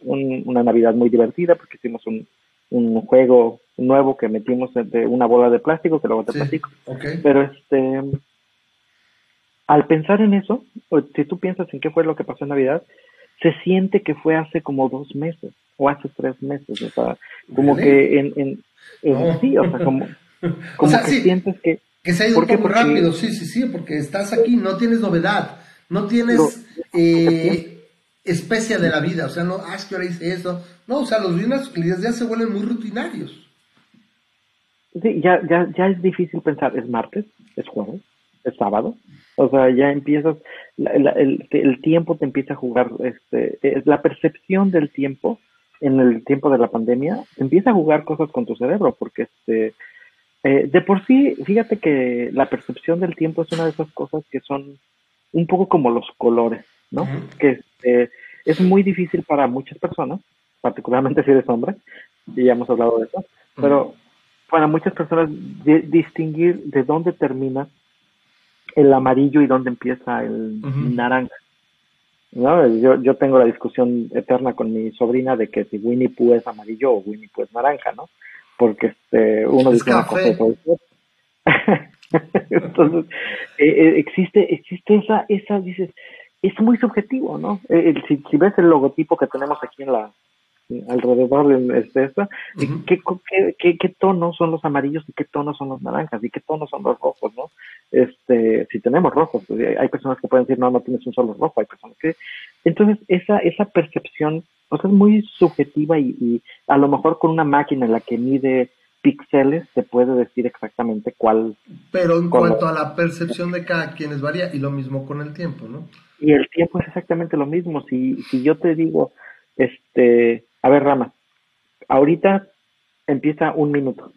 una Navidad muy divertida porque hicimos un, un juego nuevo que metimos de una bola de plástico, que luego te platico. Pero este al pensar en eso, si tú piensas en qué fue lo que pasó en Navidad, se siente que fue hace como dos meses o hace tres meses, o sea, como que en, en, sí, o sea, como, *laughs* *laughs* como que sientes que... Que se ha ido un poco rápido, sí, sí, sí, porque estás aquí, no tienes novedad, no tienes eh, especie de la vida, o sea, no, ah, es que ahora hice eso, no, o sea, los días ya se vuelven muy rutinarios. Sí, ya, ya, ya es difícil pensar, es martes, es jueves, es sábado, o sea, ya empiezas, el, el, tiempo te empieza a jugar, este, eh, la percepción del tiempo en el tiempo de la pandemia empieza a jugar cosas con tu cerebro, porque este, eh, de por sí, fíjate que la percepción del tiempo es una de esas cosas que son un poco como los colores, ¿no? Que este, es muy difícil para muchas personas, particularmente si eres hombre, y ya hemos hablado de eso, pero para muchas personas distinguir de dónde termina el amarillo y dónde empieza el naranja. ¿no? Yo, yo tengo la discusión eterna con mi sobrina de que si Winnie Pooh es amarillo o Winnie Pooh es naranja, ¿no? Porque este, uno dice una cosa *laughs* Entonces, eh, eh, existe, existe esa, esa, dices, es muy subjetivo, ¿no? Eh, si, si ves el logotipo que tenemos aquí en la, alrededor de esta, ¿qué, qué, qué, tonos son los amarillos y qué tonos son los naranjas y qué tonos son los rojos, ¿no? Este, si tenemos rojos, pues, hay personas que pueden decir, no, no tienes un solo rojo, hay personas que... Entonces, esa, esa percepción, o sea, es muy subjetiva y, a lo mejor con una máquina en la que mide píxeles se puede decir exactamente cuál... Pero en cuanto a la percepción de cada quien es varía y lo mismo con el tiempo, ¿no? Y el tiempo es exactamente lo mismo. Si, si yo te digo, este, a ver, Rama, ahorita empieza un minuto.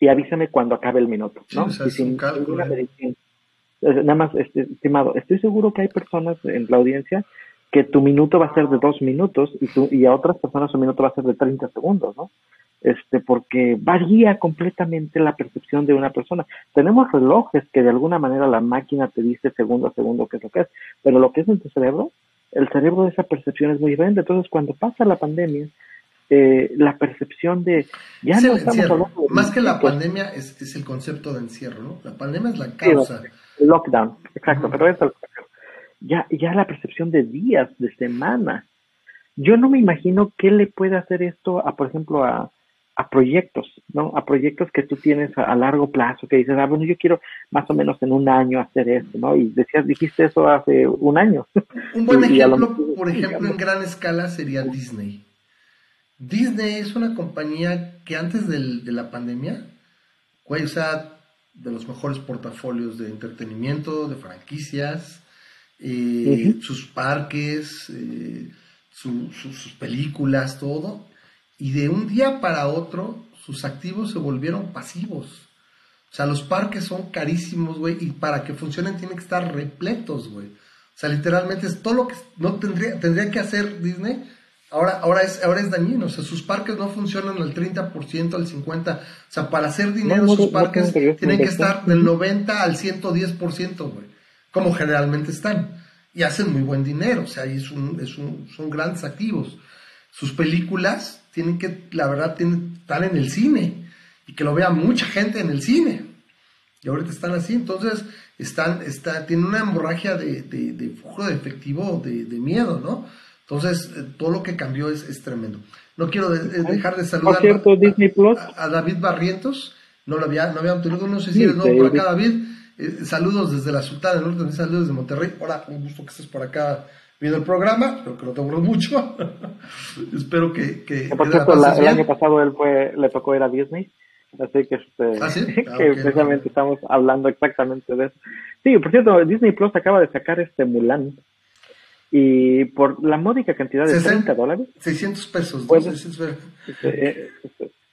y avísame cuando acabe el minuto, ¿no? y sin ninguna ¿eh? Nada más, este, estimado, estoy seguro que hay personas en la audiencia que tu minuto va a ser de dos minutos y, tu, y a otras personas su minuto va a ser de 30 segundos, ¿no? Este, porque varía completamente la percepción de una persona. Tenemos relojes que de alguna manera la máquina te dice segundo a segundo qué es lo que es, pero lo que es en tu cerebro, el cerebro de esa percepción es muy diferente. Entonces, cuando pasa la pandemia, eh, la percepción de ya no estamos hablando más que la pandemia es, es, el concepto de encierro, ¿no? La pandemia es la causa. el lockdown, exacto, pero es ya, ya la percepción de días, de semanas. Yo no me imagino qué le puede hacer esto a, por ejemplo, a, a proyectos, ¿no? A proyectos que tú tienes a, largo plazo, que dices, ah, bueno, yo quiero más o menos en un año hacer esto, ¿no? Y decías, dijiste eso hace un año. Un buen *laughs* ejemplo, por ejemplo, en gran escala sería Disney. Disney es una compañía que antes de la pandemia, güey, o sea, de los mejores portafolios de entretenimiento, de franquicias, eh, sus parques, eh, sus películas, todo y de un día para otro sus activos se volvieron pasivos. O sea, los parques son carísimos, güey, y para que funcionen tienen que estar repletos, güey. O sea, literalmente es todo lo que no tendría, tendría que hacer Disney. Ahora, ahora, es, ahora es dañino, o sea, sus parques no funcionan al 30%, al 50%. O sea, para hacer dinero sus parques tienen que estar del 90 al 110%, güey. Como generalmente están. Y hacen muy buen dinero, o sea, es un, es un, son grandes activos. Sus películas tienen que, la verdad, tienen, están en el cine y que lo vea mucha gente en el cine. Y ahorita están así, entonces están, está, tienen una hemorragia de, de, de flujo de efectivo, de, de, miedo, ¿no? Entonces, eh, todo lo que cambió es, es tremendo. No quiero dejar de saludar a, David Barrientos, no lo había, no había obtenido, no sé si eres nuevo por acá, David. Eh, saludos desde la Sultana del Norte, saludos desde Monterrey. Hola, un gusto que estés por acá viendo el programa, espero que no te mucho. *laughs* espero que... que por cierto, el año pasado él fue, le tocó ir a Disney, así que, este, ¿Ah, sí? *laughs* ah, que precisamente estamos hablando exactamente de eso. Sí, por cierto, Disney Plus acaba de sacar este Mulan. Y por la módica cantidad de 30 dólares. 600 pesos. Puedes, este, este,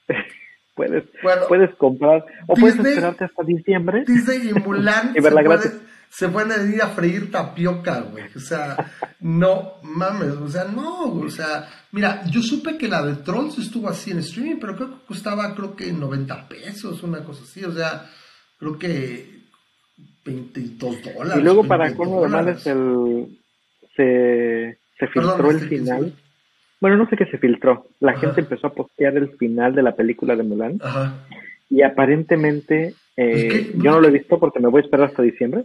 *laughs* puedes, puedes comprar o puedes esperarte hasta diciembre. Disney y Mulan *laughs* y verla gratis se pueden ir a freír tapioca, güey. O sea, no mames, o sea, no, o sea, mira, yo supe que la de Trolls estuvo así en streaming, pero creo que costaba, creo que 90 pesos, una cosa así, o sea, creo que 22 dólares. Y luego para cómo de males el, se, se filtró el final. Bueno, no sé qué se filtró. La gente empezó a postear el final de la película de Mulan. Ajá. Y aparentemente, eh, yo no lo he visto porque me voy a esperar hasta diciembre.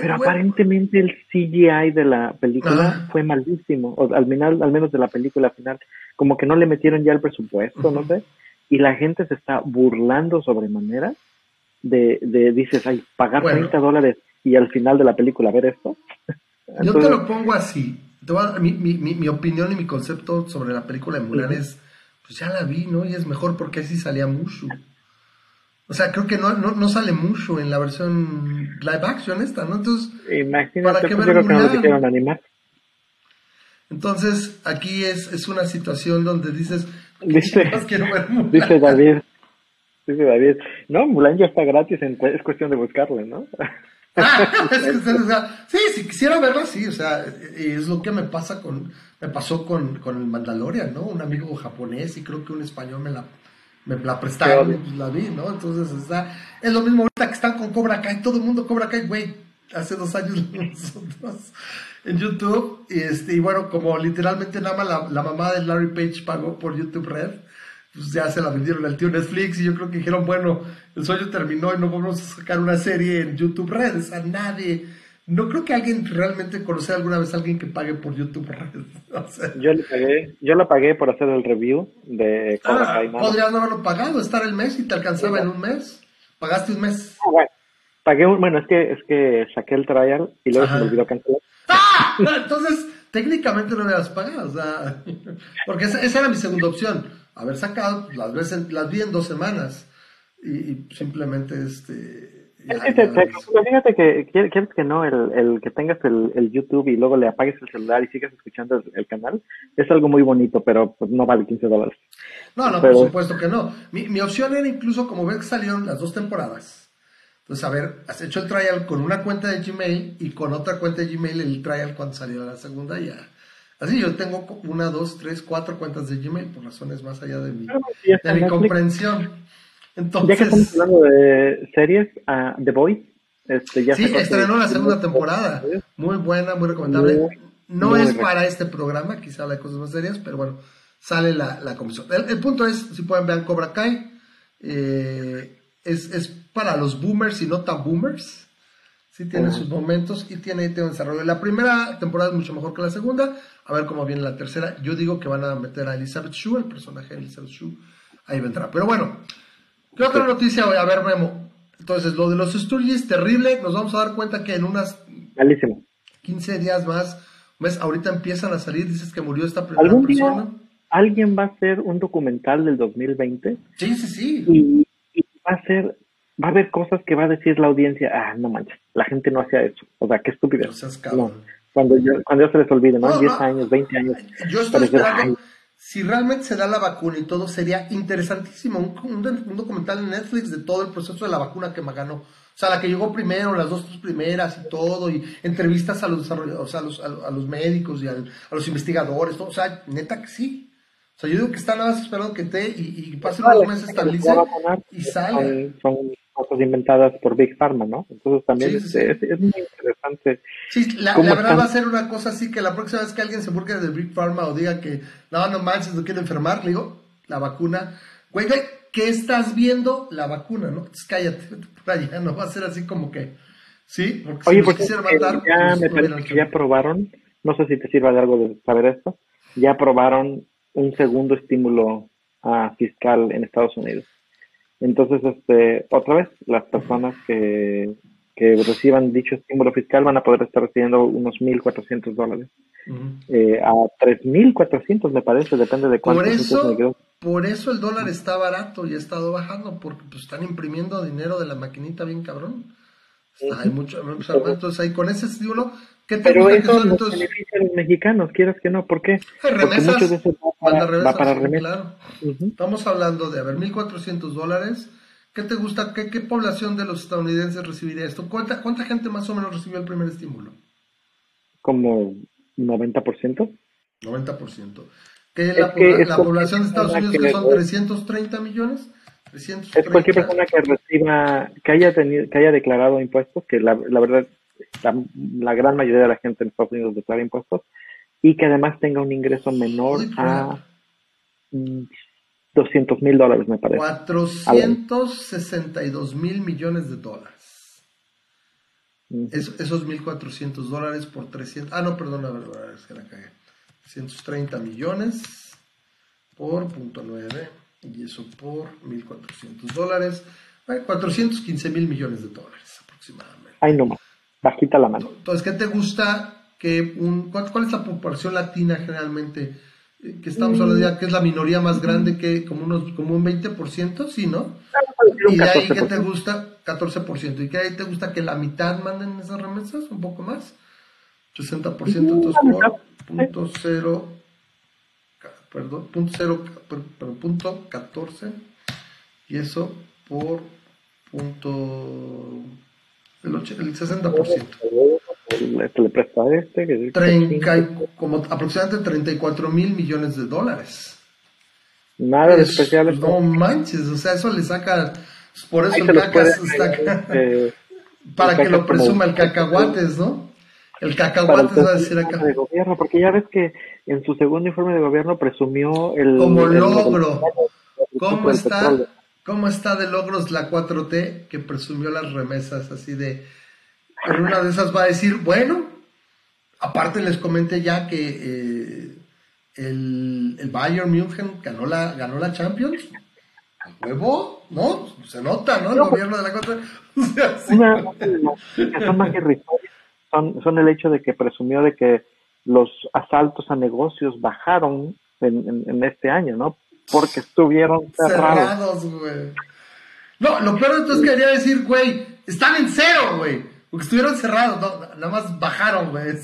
Pero aparentemente el CGI de la película fue malísimo, o al, final, al menos de la película final, como que no le metieron ya el presupuesto, no sé, y la gente se está burlando sobremanera de, de dices, ay, pagar 30 dólares y al final de la película ver esto. yo te lo pongo así, mi, mi, mi, opinión y mi concepto sobre la película de Mulan es, pues ya la vi, ¿no? Y es mejor porque así salía Mushu. O sea, creo que no, no, no, sale mucho en la versión live action esta, ¿no? Entonces, ¿para qué ver que no animar. Entonces, aquí es, es una situación donde dices, dice, *laughs* dice David, dice David, no, Mulan ya está gratis, es cuestión de buscarle, ¿no? *laughs* Ah, sí, si quisiera verla, sí, o sea, es lo que me pasa con, me pasó con, con el Mandalorian, ¿no? Un amigo japonés y creo que un español me la me la prestaron y pues la vi, ¿no? Entonces está, es lo mismo ahorita que están con Cobra Kai, todo el mundo Cobra Kai, güey, hace dos años nosotros en YouTube, y este, y bueno, como literalmente nada más la, la, mamá de Larry Page pagó por YouTube Red, pues ya se la vendieron al tío Netflix, y yo creo que dijeron, bueno, el sueño terminó y no vamos a sacar una serie en YouTube Red, o sea, nadie no creo que alguien realmente conozca alguna vez a alguien que pague por YouTube. *laughs* yo le pagué, yo la pagué por hacer el review de ah, Podrías no haberlo pagado, estar el mes y te alcanzaba en un mes. ¿Pagaste un mes? Ah, bueno, pagué un, bueno, es que, es que saqué el trial y luego se me olvidó cancelar. ¡Ah! Entonces, técnicamente no me habías pagado, o sea, *laughs* porque esa, era mi segunda opción, haber sacado, las veces, las vi en dos semanas y, y simplemente este fíjate que quieres que no, el, el que tengas el, el, YouTube y luego le apagues el celular y sigas escuchando el, canal, es algo muy bonito, pero pues, no vale 15 dólares. No, no, por supuesto que no. Mi, mi opción era incluso, como ves que salieron las dos temporadas, entonces, a ver, has hecho el trial con una cuenta de Gmail y con otra cuenta de Gmail el trial cuando salió la segunda ya. Así yo tengo una, dos, tres, cuatro cuentas de Gmail por razones más allá de mi, de mi comprensión. Entonces, ya que estamos hablando de series, uh, The Boys, este, ya sí, estrenó la segunda temporada. Muy buena, muy recomendable. no es para este programa, quizá de cosas más serias, pero bueno, sale la, la comisión. El, punto es, si pueden ver Cobra Kai, eh, es, es, para los boomers y no tan boomers. Sí tiene sus momentos y tiene, tiene un desarrollo. La primera temporada es mucho mejor que la segunda. A ver cómo viene la tercera. Yo digo que van a meter a Elizabeth Shue, el personaje de Elizabeth Shue. Ahí vendrá. Pero bueno, ¿Qué otra noticia? A ver, Memo. Entonces, lo de los Sturgis, terrible. Nos vamos a dar cuenta que en unas 15 días más, ¿ves? Ahorita empiezan a salir. Dices que murió esta primera persona. ¿Alguien va a hacer un documental del 2020? Sí, sí, sí. Y, va a ser, va a haber cosas que va a decir la audiencia. Ah, no manches, la gente no hacía eso. O sea, qué estupidez. No, cuando, yo, cuando ya se les olvide, ¿no? 10 años, 20 años. Yo estoy esperando si realmente se da la vacuna y todo, sería interesantísimo un, documental en Netflix de todo el proceso de la vacuna que me ganó. O sea, la que llegó primero, las dos primeras y todo, y entrevistas a los desarrolladores, a los, a, los médicos y a los investigadores, todo. o sea, neta que sí. O sea, yo digo que está nada más esperando que te y, y pasen unos meses, estabilice y sale cosas inventadas por Big Pharma, ¿no? Entonces también Es, muy interesante. Sí, la, verdad va a ser una cosa así que la próxima vez que alguien se burgue de Big Pharma o diga que no, no manches, no quiero enfermar, le digo, la vacuna, güey, güey, ¿qué estás viendo? La vacuna, ¿no? Entonces cállate, por allá, no va a ser así como que, ¿sí? Porque Oye, porque matar, ya pues, me parece que ya probaron, no sé si te sirva de algo de saber esto, ya aprobaron un segundo estímulo ah, fiscal en Estados Unidos. Entonces, este, otra vez, las personas que, que reciban dicho estímulo fiscal van a poder estar recibiendo unos 1.400 dólares. eh, a 3.400 me parece, depende de cuánto. Por eso, por eso el dólar está barato y ha estado bajando, porque pues, están imprimiendo dinero de la maquinita bien cabrón. Hay mucho, entonces ahí con ese estímulo pero eso nos beneficia a los mexicanos, quieras que no, ¿por qué? Porque muchos de esos va para, remesas. Estamos hablando de, a ver, 1.400 dólares. ¿Qué te gusta? ¿Qué, ¿Qué, población de los estadounidenses recibiría esto? ¿Cuánta, ¿Cuánta gente más o menos recibió el primer estímulo? Como 90%. 90%. ¿Qué es la, la población de Estados Unidos que, son 330 millones? 330. Es cualquier persona que reciba, que haya, tenido, que haya declarado impuestos, que la, la verdad la, gran mayoría de la gente en Estados Unidos declara impuestos y que además tenga un ingreso menor a 200 mil dólares, me parece. 462 mil millones de dólares. esos 1.400 dólares por 300... Ah, no, perdón, a ver, es que la cagué. 330 millones por punto 9 y eso por 1.400 dólares. 415 mil millones de dólares aproximadamente. Ay, no. Bajita la mano. Entonces, ¿qué te gusta? que un, ¿cuál, es la proporción latina generalmente? Eh, que estamos hablando ya que es la minoría más grande, que como, unos, como un 20%, sí, ¿no? Y de ahí que te gusta 14%. ¿Y que ahí te gusta que la mitad manden esas remesas? ¿Un poco más? 60%, entonces por punto cero, perdón, punto cero, perdón, punto 14, y eso por punto el, el 60%. Este le presta a este. Que como aproximadamente 34 mil millones de dólares. Nada de especial. No manches, o sea, eso le saca. Por eso el cacas está *laughs* para que lo presuma el cacahuates, ¿no? El cacahuates va a decir acá. De gobierno, porque ya ves que en su segundo informe de gobierno presumió el. Como logro. ¿Cómo está? ¿Cómo está de logros la 4T que presumió las remesas así de... En una de esas va a decir, bueno, aparte les comenté ya que eh, el, el, Bayern München ganó la, ganó la Champions. A huevo, ¿no? Se nota, ¿no? El gobierno de la 4 que *laughs* son más son, son el hecho de que presumió de que los asaltos a negocios bajaron en, en este año, ¿no? Porque estuvieron cerrados. güey. No, lo peor entonces quería decir, güey, están en cero, güey. Porque estuvieron cerrados, nada más bajaron, güey.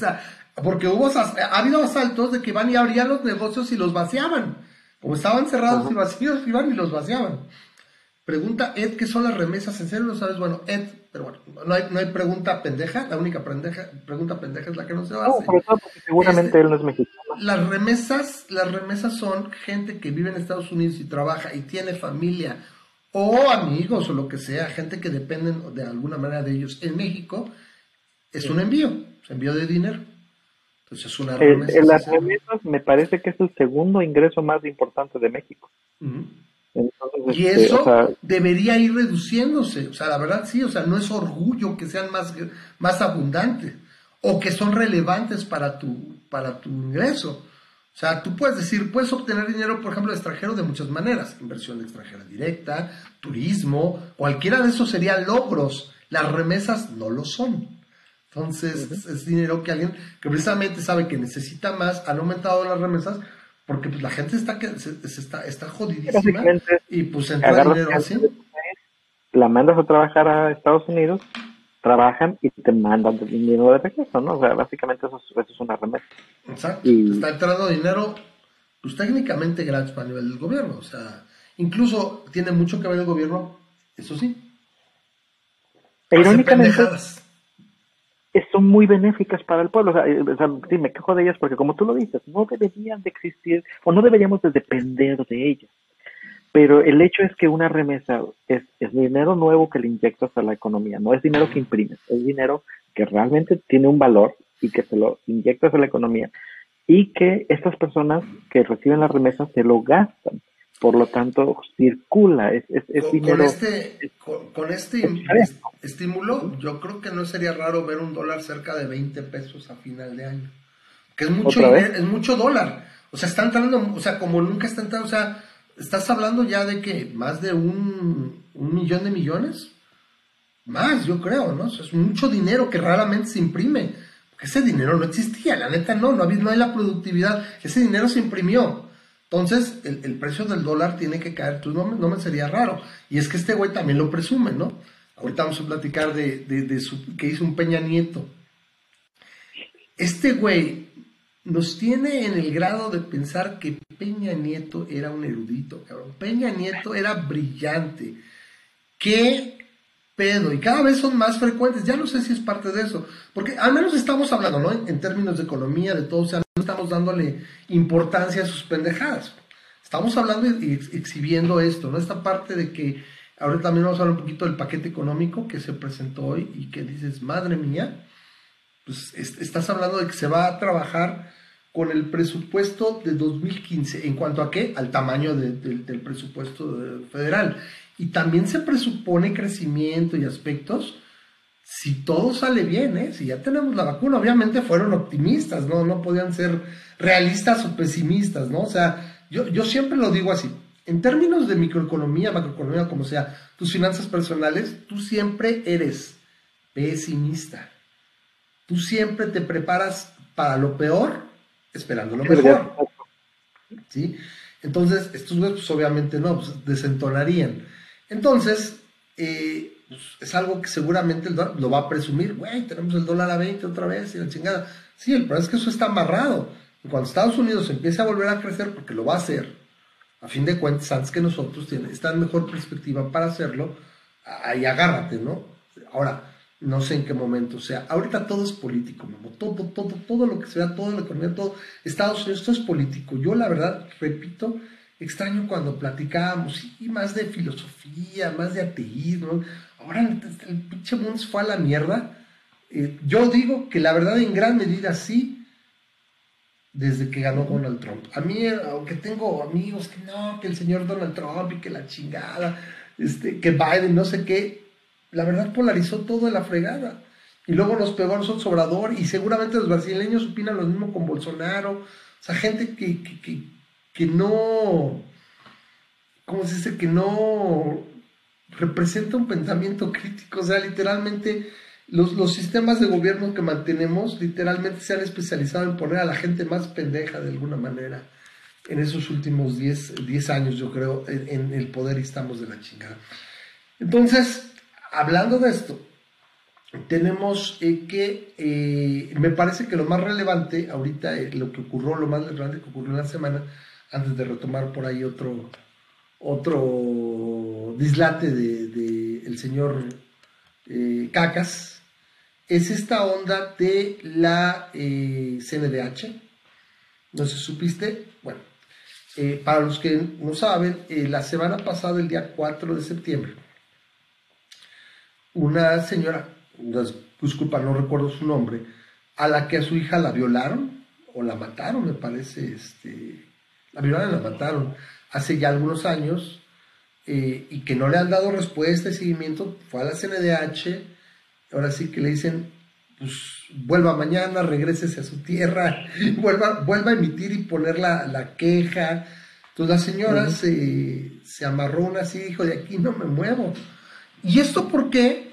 porque hubo, ha habido asaltos de que van y abrían los negocios y los vaciaban. Como estaban cerrados y vacíos, iban y los vaciaban. Pregunta Ed, ¿qué son las remesas? ¿En serio no sabes? Bueno, Ed, pero bueno, no hay, no hay pregunta pendeja. La única pendeja, pregunta pendeja es la que no se va No, sobre todo porque seguramente este, él no es mexicano. Las remesas, las remesas son gente que vive en Estados Unidos y trabaja y tiene familia o amigos o lo que sea, gente que dependen de alguna manera de ellos en México, es un envío, es envío de dinero. Entonces es una remesa. las remesas me parece que es el segundo ingreso más importante de México y este, eso debería ir reduciéndose. O sea, la verdad sí, o sea, no es orgullo que sean más, más abundantes o que son relevantes para tu, para tu ingreso. O sea, tú puedes decir, puedes obtener dinero, por ejemplo, de extranjero de muchas maneras. Inversión extranjera directa, turismo, cualquiera de esos serían logros. Las remesas no lo son. Entonces, es, dinero que alguien que precisamente sabe que necesita más, han aumentado las remesas, porque pues la gente está que se, está, está jodidísima y pues entra dinero así. La mandas a trabajar a Estados Unidos, trabajan y te mandan dinero de regreso, ¿no? O sea, básicamente eso, es una remesa. Exacto. Y... Está entrando dinero, pues técnicamente gratis para nivel del gobierno. O sea, incluso tiene mucho que ver el gobierno, eso sí. Irónicamente, son muy benéficas para el pueblo. Eh, o sea, sí, me quejo de ellas porque, como tú lo dices, no deberían de existir o no deberíamos de depender de ellas. Pero el hecho es que una remesa es, es dinero nuevo que le inyectas a la economía, no es dinero que imprimes, es dinero que realmente tiene un valor y que se lo inyectas a la economía y que estas personas que reciben la remesa se lo gastan. Por lo tanto circula, es, es, con, este, con, este estímulo, yo creo que no sería raro ver un dólar cerca de 20 pesos a final de año, que es mucho, es mucho dólar, o sea, está entrando, o sea, como nunca está entrando, o sea, estás hablando ya de que más de un, un millón de millones, más, yo creo, ¿no? es mucho dinero que raramente se imprime, porque ese dinero no existía, la neta no, no, no hay la productividad, ese dinero se imprimió. Entonces, el, precio del dólar tiene que caer, tú no, no, me sería raro. Y es que este güey también lo presume, ¿no? Ahorita vamos a platicar de, de, su, que hizo un Peña Nieto. Este güey nos tiene en el grado de pensar que Peña Nieto era un erudito, cabrón. Peña Nieto era brillante. ¿Qué pedo? Y cada vez son más frecuentes. Ya no sé si es parte de eso. Porque al menos estamos hablando, ¿no? En, términos de economía, de todo. O sea, no estamos dándole importancia a sus pendejadas. Estamos hablando y, exhibiendo esto, ¿no? Esta parte de que ahora también vamos a hablar un poquito del paquete económico que se presentó hoy y que dices, madre mía, pues estás hablando de que se va a trabajar con el presupuesto de 2015. ¿En cuanto a qué? Al tamaño del presupuesto federal. Y también se presupone crecimiento y aspectos si todo sale bien, ¿eh? si ya tenemos la vacuna, obviamente fueron optimistas, ¿no? No podían ser realistas o pesimistas, ¿no? O sea, yo, yo siempre lo digo así, en términos de microeconomía, macroeconomía, como sea, tus finanzas personales, tú siempre eres pesimista. Tú siempre te preparas para lo peor, esperando lo mejor. ¿Sí? Entonces, estos pues obviamente no, pues, desentonarían. Entonces, eh, pues, es algo que seguramente el dólar lo va a presumir, güey, tenemos el dólar a 20 otra vez y la chingada. Sí, el problema es que eso está amarrado. Y cuando Estados Unidos empiece a volver a crecer, porque lo va a hacer, a fin de cuentas, antes que nosotros, tiene, está en mejor perspectiva para hacerlo, ahí agárrate, ¿no? Ahora, no sé en qué momento, o sea, ahorita todo es político, todo, todo, todo lo que sea, todo la economía, todo, Estados Unidos, todo es político. Yo, la verdad, repito, extraño cuando platicábamos, y más de filosofía, más de ateísmo, ahora el, pinche mundo se fue a la mierda. Eh, yo digo que la verdad en gran medida sí, desde que ganó Donald Trump. A mí, aunque tengo amigos que no, que el señor Donald Trump y que la chingada, este, que Biden, no sé qué, la verdad polarizó todo de la fregada. Y luego nos pegó a nosotros Obrador y seguramente los brasileños opinan lo mismo con Bolsonaro. O sea, gente que, que, que no, ¿cómo se dice? Que no representa un pensamiento crítico, o sea, literalmente los, los, sistemas de gobierno que mantenemos literalmente se han especializado en poner a la gente más pendeja de alguna manera en esos últimos 10 años, yo creo, en, el poder y estamos de la chingada. Entonces, hablando de esto, tenemos eh, que, eh, me parece que lo más relevante ahorita, eh, lo que ocurrió, lo más relevante que ocurrió en la semana, antes de retomar por ahí otro, otro dislate de, el señor Cacas, es esta onda de la CNDH. No sé, ¿supiste? Bueno, para los que no saben, la semana pasada, el día 4 de septiembre, una señora disculpa, no recuerdo su nombre, a la que a su hija la violaron o la mataron, me parece, este, la violaron y la mataron hace ya algunos años eh, y que no le han dado respuesta y seguimiento, fue a la CNDH, ahora sí que le dicen, pues vuelva mañana, regrese a su tierra, *laughs* vuelva, vuelva a emitir y poner la, queja. Entonces la señora se, se amarró una así y dijo, de aquí no me muevo. ¿Y esto por qué?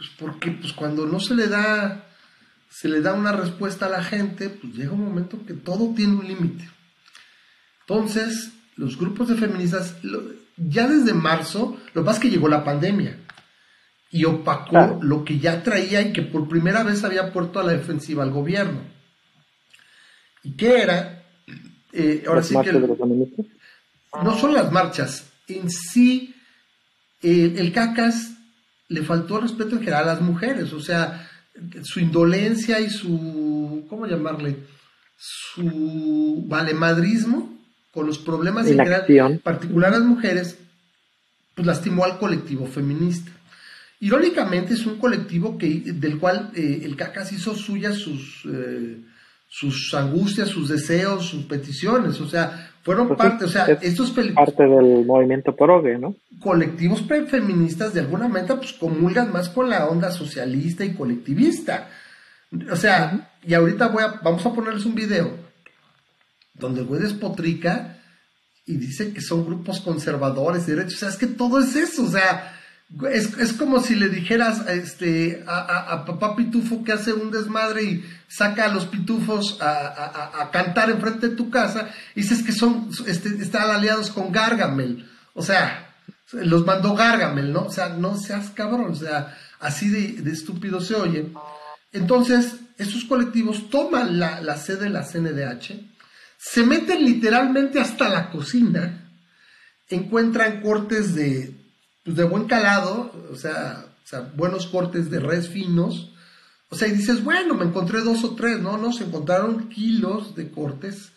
Pues porque pues cuando no se le da se le da una respuesta a la gente, pues llega un momento que todo tiene un límite. Entonces, los grupos de feministas, ya desde marzo, lo que pasa es que llegó la pandemia y opacó lo que ya traía y que por primera vez había puesto a la defensiva al gobierno. ¿Y qué era? Eh, ahora sí que... no son las marchas, en sí, eh, el CACAS le faltó respeto en general a las mujeres, o sea, su indolencia y su, ¿cómo llamarle? Su valemadrismo con los problemas en general, en particular las mujeres, pues lastimó al colectivo feminista. Irónicamente es un colectivo que, del cual eh, el CACAS hizo suyas sus, eh, sus angustias, sus deseos, sus peticiones, o sea, fueron pues parte, o sea, estos parte del movimiento progre, ¿no? Colectivos feministas de alguna manera pues comulgan más con la onda socialista y colectivista. O sea, y ahorita voy a, vamos a ponerles un video donde el güey despotrica y dice que son grupos conservadores y derechos, o sea, es que todo es eso, o sea, es, como si le dijeras este, a, papá Pitufo que hace un desmadre y saca a los pitufos a, cantar enfrente de tu casa y dices que son, este, están aliados con Gargamel. O sea, los mandó Gargamel, ¿no? O sea, no seas cabrón, o sea, así de, estúpido se oye. Entonces, estos colectivos toman la, la sede de la CNDH, se meten literalmente hasta la cocina, encuentran cortes de pues de buen calado, o sea, o sea, buenos cortes de res finos. O sea, y dices, bueno, me encontré dos o tres, ¿no? No, se encontraron kilos de cortes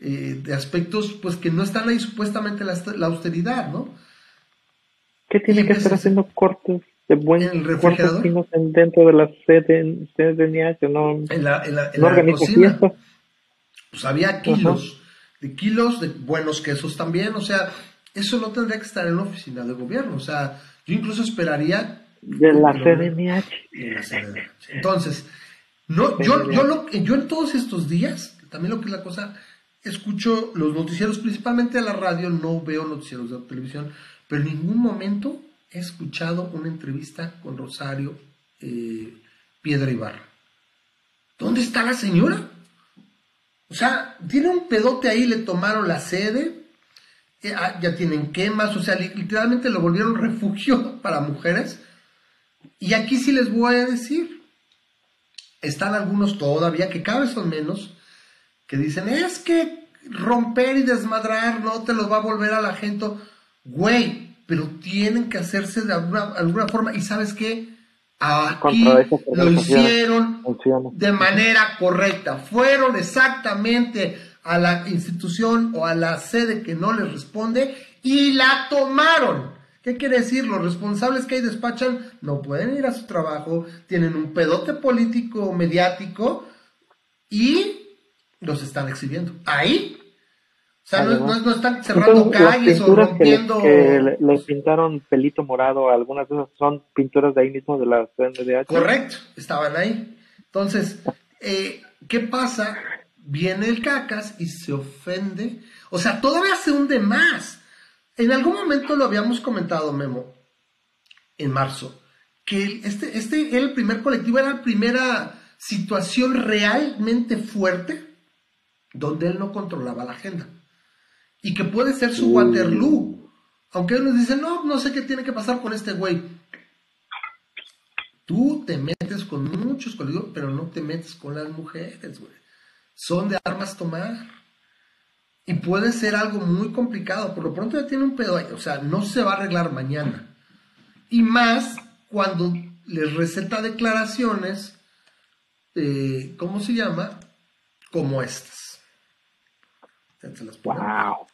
eh, de aspectos, pues que no están ahí supuestamente la, la austeridad, ¿no? ¿Qué tiene que estar haciendo cortes de buen cortes finos dentro de la CDNH? ¿No, en la, en la, en la cocina, Pues había kilos, de kilos de buenos quesos también, o sea, eso no tendría que estar en una oficina de gobierno. O sea, yo incluso esperaría. De la CDMH. Entonces, no, yo, yo, lo, yo en todos estos días, también lo que es la cosa, escucho los noticieros, principalmente a la radio, no veo noticieros de televisión, pero en ningún momento he escuchado una entrevista con Rosario eh, Piedra Ibarra. ¿Dónde está la señora? O sea, tiene un pedote ahí, le tomaron la sede, ya tienen quemas, o sea, literalmente lo volvieron refugio *laughs* para mujeres. Y aquí sí les voy a decir, están algunos todavía, que cada vez son menos, que dicen, es que romper y desmadrar no te los va a volver a la gente. Güey, pero tienen que hacerse de alguna, forma. ¿Y sabes qué? Aquí lo hicieron de manera correcta. Fueron exactamente a la institución o a la sede que no les responde y la tomaron. ¿Qué quiere decir? Los responsables que ahí despachan no pueden ir a su trabajo, tienen un pedote político mediático y los están exhibiendo. Ahí. O sea, no, están cerrando calles o rompiendo. Que, les pintaron pelito morado, algunas de esas son pinturas de ahí mismo de la CNDH. Correcto, estaban ahí. Entonces, eh, ¿qué pasa? Viene el cacas y se ofende. O sea, todavía se hunde más. En algún momento lo habíamos comentado, Memo, en marzo, que este, este el primer colectivo, era la primera situación realmente fuerte donde él no controlaba la agenda. Y que puede ser su Waterloo. Aunque él nos dice, no, no sé qué tiene que pasar con este güey. Tú te metes con muchos colegios, pero no te metes con las mujeres, güey. Son de armas tomar. Y puede ser algo muy complicado. Por lo pronto ya tiene un pedo ahí. O sea, no se va a arreglar mañana. Y más cuando les receta declaraciones, eh, ¿cómo se llama? Como estas. Se las wow.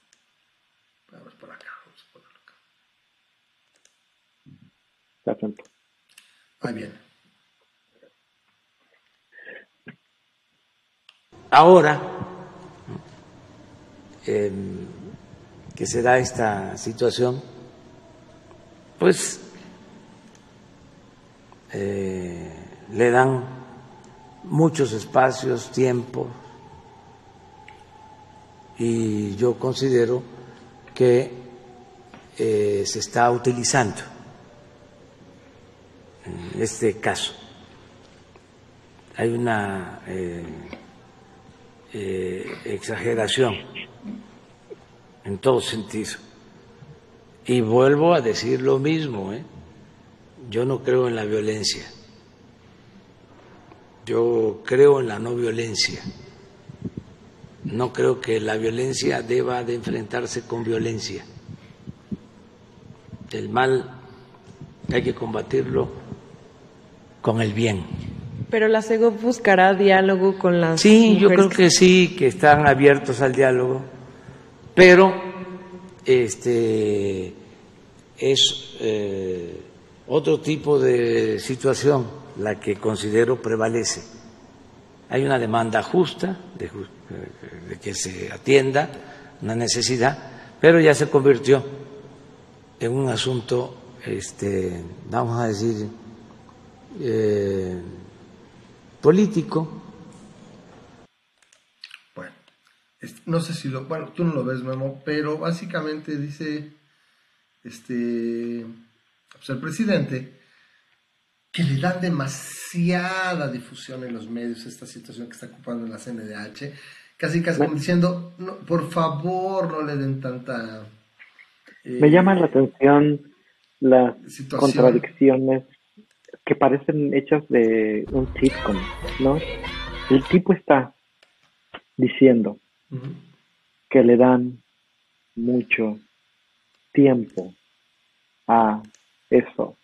Vamos por acá, vamos a ponerlo acá. Ahí viene. Ahora em, que se da esta situación, pues eh, le dan muchos espacios, tiempo, y yo considero que eh, se está utilizando en este caso. Hay una eh, exageración en todo sentido. Y vuelvo a decir lo mismo, ¿eh? Yo no creo en la violencia. Yo creo en la no violencia. No creo que la violencia deba de enfrentarse con violencia. El mal hay que combatirlo con el bien. Pero la CEGO buscará diálogo con las. Sí, yo creo que sí, que están abiertos al diálogo, pero este es eh, otro tipo de situación la que considero prevalece. Hay una demanda justa de, que se atienda una necesidad, pero ya se convirtió en un asunto, este, vamos a decir, eh, político. Bueno, no sé si lo, bueno, tú no lo ves, Memo, pero básicamente dice, este pues, el presidente, que le dan demasiada difusión en los medios esta situación que está ocupando en la CNDH, casi casi como diciendo, por favor no le den tanta... me eh, llama la atención las contradicciones que parecen hechas de un sitcom, ¿no? El tipo está diciendo que le dan mucho tiempo a eso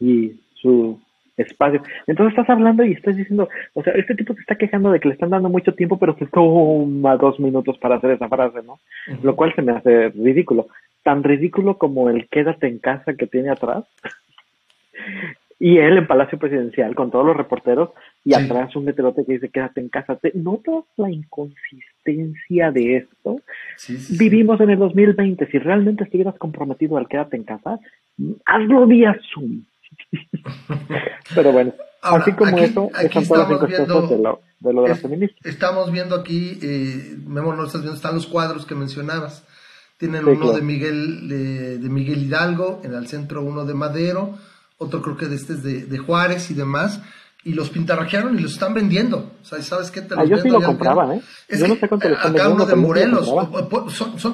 y su espacio. Entonces estás hablando y estás diciendo, o sea, este tipo te está quejando de que le están dando mucho tiempo, pero se toma dos minutos para hacer esa frase, ¿no? Lo cual se me hace ridículo. Tan ridículo como el quédate en casa que tiene atrás. Y él en Palacio Presidencial con todos los reporteros y atrás un meteorote que dice quédate en casa. ¿Te ¿Notas la inconsistencia de esto? Vivimos en el 2020. Si realmente estuvieras comprometido al quédate en casa, hazlo vía Zoom. *laughs* Pero bueno, así como eso, están todas las encuestas de lo, de lo de las feministas. Estamos viendo aquí, eh, Memo, no estás viendo, están los cuadros que mencionabas. Tienen uno de Miguel de, de, Miguel Hidalgo, en el centro uno de Madero, otro creo que de este es de, de Juárez y demás y los pintarrajearon y los están vendiendo. O sea, ¿sabes qué? Te los ah, yo sí lo compraban, ¿eh? yo no sé cuánto Acá uno de Morelos.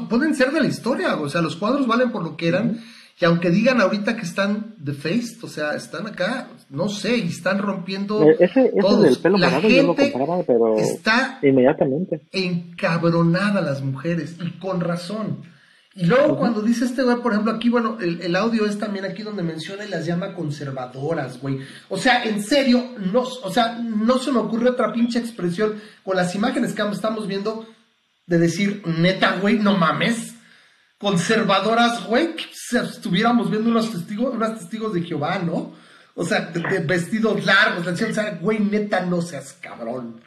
pueden ser de la historia, o sea, los cuadros valen por lo que eran. Y aunque digan ahorita que están defaced, o sea, están acá, no sé, y están rompiendo. Eh, ese, ese del pelo la gente yo lo compraba, pero está inmediatamente. encabronada las mujeres, y con razón. Y luego cuando dice este güey, por ejemplo, aquí, bueno, el, audio es también aquí donde menciona y las llama conservadoras, güey. O sea, en serio, no, o sea, no se me ocurre otra pinche expresión con las imágenes que estamos viendo de decir, neta, güey, no mames. Conservadoras, güey, que estuviéramos viendo unos testigos, unos testigos de Jehová, ¿no? O sea, de, vestidos largos, o sea, güey, neta, no seas cabrón.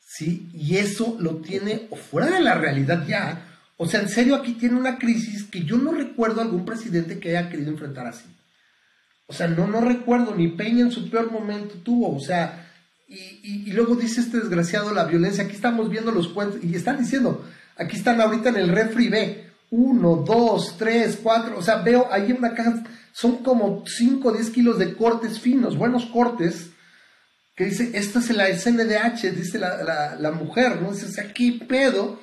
¿Sí? Y eso lo tiene fuera de la realidad ya o sea, en serio, aquí tiene una crisis que yo no recuerdo algún presidente que haya querido enfrentar así. O sea, no, no recuerdo, ni Peña en su peor momento tuvo, o sea, y, luego dice este desgraciado la violencia, aquí estamos viendo los cuentos, y están diciendo, aquí están ahorita en el refri B, uno, dos, tres, cuatro, o sea, veo ahí en una caja, son como 5 o 10 kilos de cortes finos, buenos cortes, que dice, esta es la SNDH, dice la, la, mujer, ¿no? Dice, aquí pedo,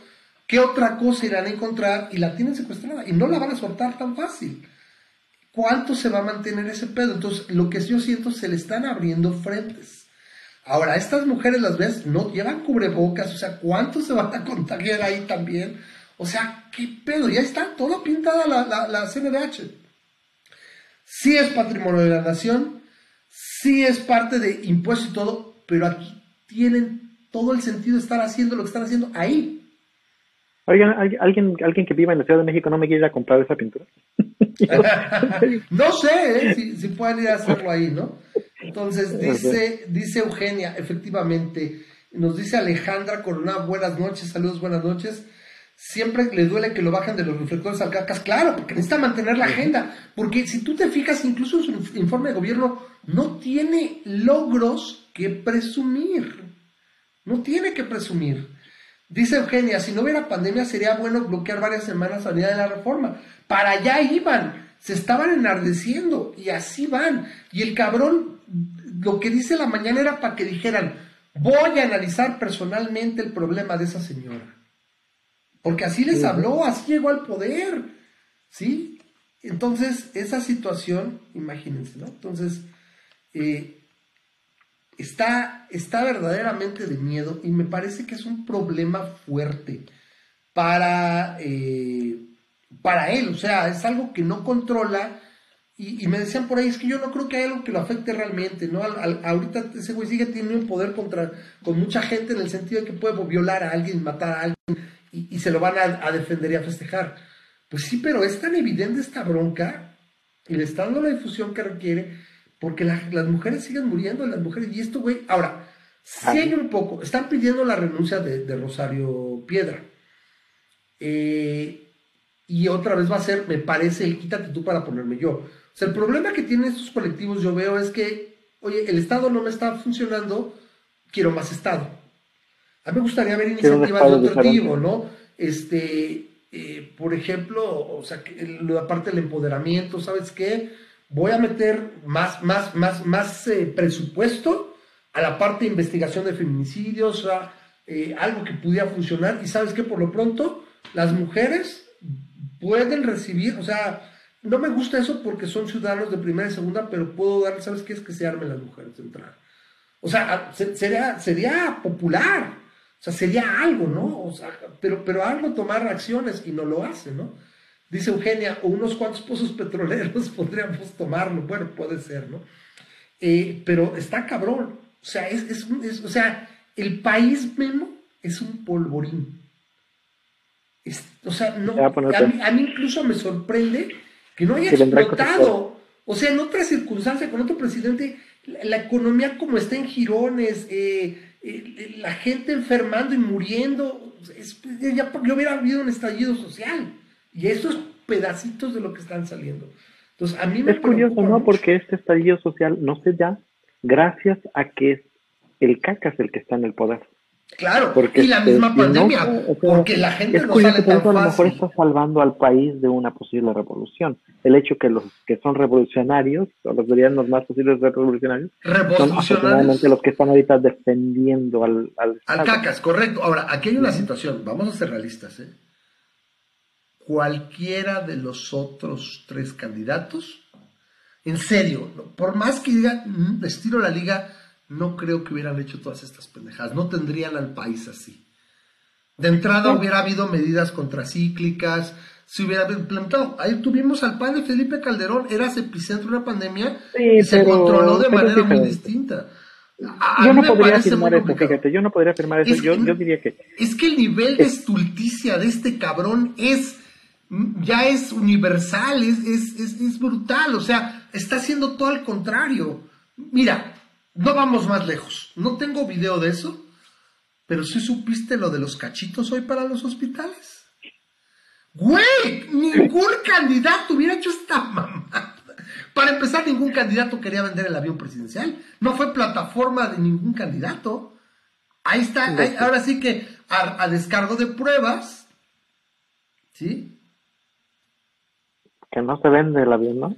¿Qué otra cosa irán a encontrar? Y la tienen secuestrada y no la van a soltar tan fácil. ¿cuánto se va a mantener ese pedo? Entonces, lo que yo siento, se le están abriendo frentes. Ahora, estas mujeres las ves, no llevan cubrebocas, o sea, ¿cuánto se van a contagiar ahí también? O sea, ¿qué pedo? Ya está todo pintada la, la, la CNDH. Sí es patrimonio de la nación, sí es parte de impuestos y todo, pero aquí tienen todo el sentido de estar haciendo lo que están haciendo ahí. Oigan, alguien, alguien que viva en la Ciudad de México no me quiere ir a comprar esa pintura. *laughs* no sé ¿eh? si, si, pueden ir a hacerlo ahí, ¿no? Entonces dice, dice Eugenia, efectivamente, nos dice Alejandra Corona, buenas noches, saludos, buenas noches. Siempre le duele que lo bajen de los reflectores al cacas, claro, porque necesita mantener la agenda. Porque si tú te fijas, incluso en su informe de gobierno, no tiene logros que presumir. No tiene que presumir. Dice Eugenia, si no hubiera pandemia sería bueno bloquear varias semanas a día de la reforma. Para allá iban, se estaban enardeciendo y así van. Y el cabrón, lo que dice la mañana era para que dijeran, voy a analizar personalmente el problema de esa señora. Porque así les habló, así llegó al poder. ¿Sí? Entonces, esa situación, imagínense, ¿no? Entonces, eh, está, está verdaderamente de miedo y me parece que es un problema fuerte para, eh, para él. O sea, es algo que no controla. Y, me decían por ahí, es que yo no creo que haya algo que lo afecte realmente, ¿no? ahorita ese güey sigue teniendo un poder contra, con mucha gente en el sentido de que puede violar a alguien, matar a alguien, y, se lo van a, a, defender y a festejar. Pues sí, pero es tan evidente esta bronca, y le está dando la difusión que requiere, porque las mujeres siguen muriendo, las mujeres, y esto, güey, ahora, si hay un poco, están pidiendo la renuncia de, Rosario Piedra. Eh, y otra vez va a ser, me parece, el quítate tú para ponerme yo. O sea, el problema que tienen estos colectivos, yo veo, es que, oye, el Estado no me está funcionando, quiero más Estado. A mí me gustaría ver iniciativas de otro tipo, ¿no? Este, eh, por ejemplo, o sea, la parte del empoderamiento, ¿sabes qué? Voy a meter más, más, más, más eh, presupuesto a la parte de investigación de feminicidios, a, eh, algo que pudiera funcionar. Y sabes que por lo pronto las mujeres pueden recibir, o sea, no me gusta eso porque son ciudadanos de primera y segunda, pero puedo dar, ¿sabes qué es que se armen las mujeres de entrar? O sea, sería, sería popular, o sea, sería algo, ¿no? O sea, pero, pero algo tomar acciones y no lo hace, ¿no? Dice Eugenia, o unos cuantos pozos petroleros *laughs* podríamos tomarlo. Bueno, puede ser, ¿no? Eh, pero está cabrón. O sea, es, o sea, el país mismo es un polvorín. o sea, no, a mí, incluso me sorprende que no haya explotado. O sea, en otra circunstancia, con otro presidente, la, economía como está en jirones, eh, eh, la gente enfermando y muriendo, ya, ya hubiera habido un estallido social. Y esos pedacitos de lo que están saliendo. Entonces, a mí me es curioso, ¿no? Porque este estallido social no se da gracias a que el cacas el que está en el poder. Claro, porque y la misma este, pandemia, porque la gente es no curioso, sale tan a lo mejor está salvando al país de una posible revolución. El hecho que los que son revolucionarios, o los los más posibles revolucionarios, son afortunadamente los que están ahorita defendiendo al... Al, al cacas, correcto. Ahora, aquí hay una situación, vamos a ser realistas, ¿eh? Cualquiera de los otros tres candidatos. En serio, por más que diga, mm, estiro la liga, no creo que hubieran hecho todas estas pendejadas. No tendrían al país así. De entrada hubiera habido medidas contracíclicas, se hubiera implementado. Ahí tuvimos al padre Felipe Calderón, era epicentro de una pandemia y se controló de manera muy distinta. yo no podría afirmar eso, fíjate, yo no podría afirmar eso, yo, yo, diría que... Es que el nivel de estulticia de este cabrón es ya es universal, es, es, brutal, o sea, está haciendo todo al contrario. Mira, no vamos más lejos, no tengo video de eso, pero sí supiste lo de los cachitos hoy para los hospitales. Güey, ningún *laughs* candidato hubiera hecho esta mamada. Para empezar, ningún candidato quería vender el avión presidencial. No fue plataforma de ningún candidato. Ahí está, ahora sí que a descargo de pruebas, ¿sí? Que no se vende el avión, ¿no?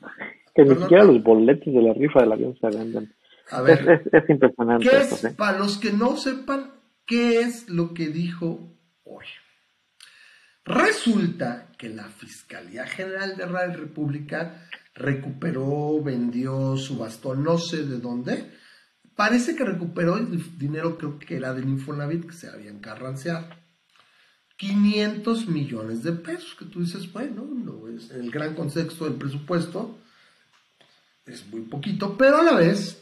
Que ni siquiera los boletos de la rifa del avión se venden. A ver, es, impresionante. Para los que no sepan, ¿qué es lo que dijo hoy? Resulta que la Fiscalía General de la República recuperó, vendió, subastó, no sé de dónde. Parece que recuperó el dinero, creo que era del Infonavit, que se había encarranceado. 500 millones de pesos, que tú dices, bueno, no es en el gran contexto del presupuesto, es muy poquito, pero a la vez,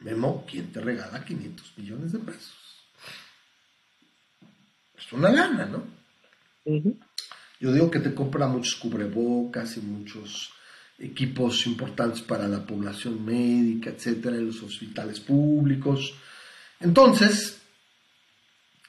Memo, ¿quién te regala 500 millones de pesos? Es una lana, ¿no? Yo digo que te compra muchos cubrebocas y muchos equipos importantes para la población médica, etcétera, en los hospitales públicos. Entonces,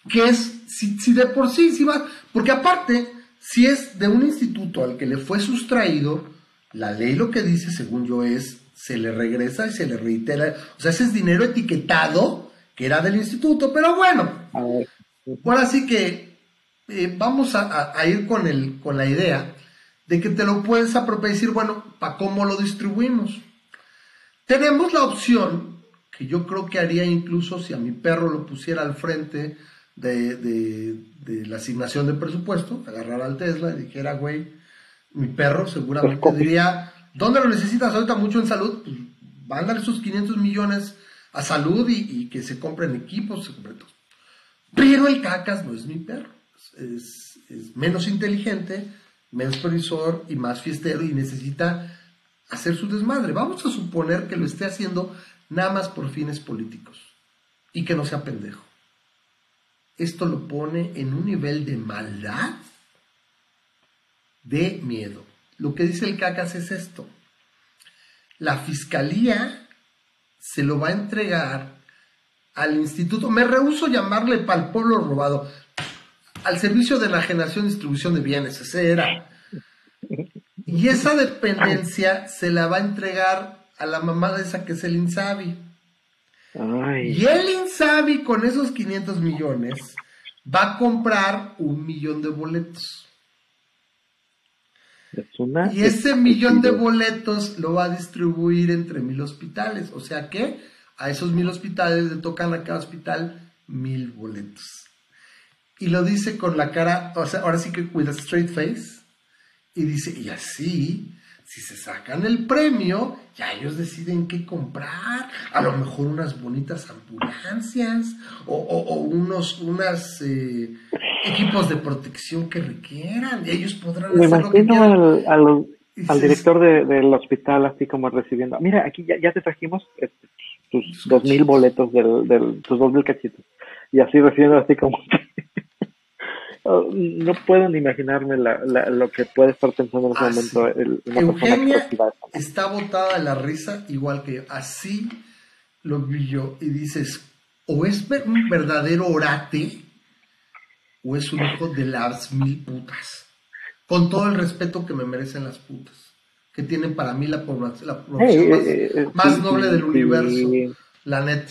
¿qué es? Si, de por sí, si va, porque aparte, si es de un instituto al que le fue sustraído, la ley lo que dice, según yo, es se le regresa y se le reitera. O sea, ese es dinero etiquetado que era del instituto, pero bueno. Ahora sí que eh, vamos a, ir con, el, con la idea de que te lo puedes apropiar y decir, bueno, ¿para cómo lo distribuimos? Tenemos la opción, que yo creo que haría incluso si a mi perro lo pusiera al frente de, la asignación de presupuesto, agarrara al Tesla y dijera, güey, mi perro seguramente diría, ¿dónde lo necesitas ahorita mucho en salud? Pues mándale esos 500 millones a salud y, que se compren equipos, se compren todo. Pero el cacas no es mi perro, es, es menos inteligente, menos previsor y más fiestero y necesita hacer su desmadre. Vamos a suponer que lo esté haciendo nada más por fines políticos y que no sea pendejo. Esto lo pone en un nivel de maldad, de miedo. Lo que dice el cacas es esto. La fiscalía se lo va a entregar al instituto. Me rehuso llamarle para el pueblo robado al servicio de la generación y distribución de bienes, ese era. Y esa dependencia se la va a entregar a la mamá de esa que es el Insabi. Y el Insabi con esos 500 millones va a comprar un millón de boletos. y ese millón de boletos lo va a distribuir entre mil hospitales. O sea que a esos mil hospitales le tocan a cada hospital mil boletos y lo dice con la cara, o sea, ahora sí que with a straight face, y dice, y así, si se sacan el premio, ya ellos deciden qué comprar, a lo mejor unas bonitas ambulancias, o, unos unas, eh, equipos de protección que requieran, ellos podrán Me hacer lo que Al, al, director del hospital así como recibiendo, mira, aquí ya, ya te trajimos este, tus dos mil boletos del, del, tus dos mil cachitos, y así recibiendo así como Oh, no puedo ni imaginarme lo que puede estar pensando en ese ah, momento. El, Eugenia está botada de la risa, igual que Así lo vi yo. Y dices, o es un verdadero orate, o es un hijo de las mil putas. Con todo el respeto que me merecen las putas. Que tienen para mí la población, la eh, eh, más, noble del universo. La net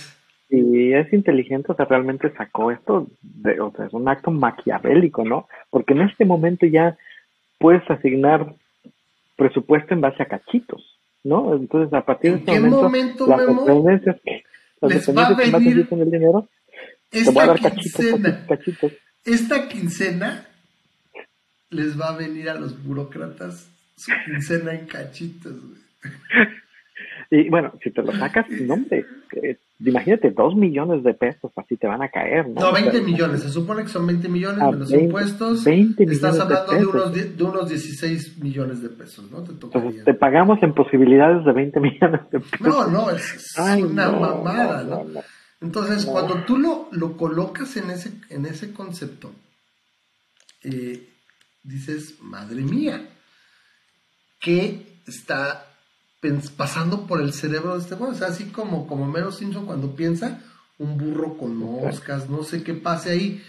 y es inteligente, o sea, realmente sacó esto, de, o sea, es un acto maquiavélico, ¿no? Porque en este momento ya puedes asignar presupuesto en base a cachitos, ¿no? Entonces, a partir de este momento, las dependencias, las les va a venir el dinero, esta a dar quincena, cachitos, Esta quincena les va a venir a los burócratas su quincena en cachitos, *laughs* Y bueno, si te lo sacas, no, hombre, *laughs* imagínate, dos millones de pesos así te van a caer, ¿no? No, 20 millones, se supone que son 20 millones de los impuestos. 20 estás hablando de, unos, de unos 16 millones de pesos, ¿no? Te, te pagamos en posibilidades de 20 *laughs* millones de pesos. No, no, es, una mamada, ¿no? Entonces, cuando tú lo, lo colocas en ese, en ese concepto, eh, dices, madre mía, ¿qué está pasando por el cerebro de este güey. O sea, así como, como Mero Simpson cuando piensa, un burro con moscas, no sé qué pase ahí.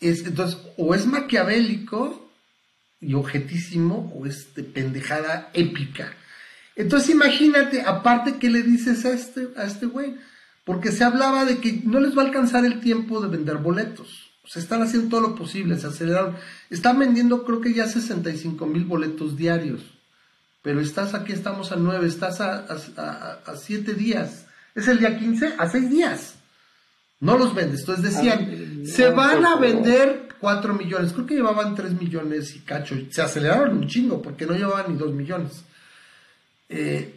Es, entonces, o es maquiavélico y objetísimo, o es de pendejada épica. Entonces, imagínate, aparte, ¿qué le dices a este, a este güey? Porque se hablaba de que no les va a alcanzar el tiempo de vender boletos. O sea, están haciendo todo lo posible, se aceleraron. Están vendiendo, creo que ya 65 mil boletos diarios pero estás aquí, estamos a nueve, estás a, a, siete días. Es el día 15, a seis días. No los vendes. Entonces decían, se van a vender cuatro millones. Creo que llevaban tres millones y cacho. Se aceleraron un chingo porque no llevaban ni dos millones. Eh,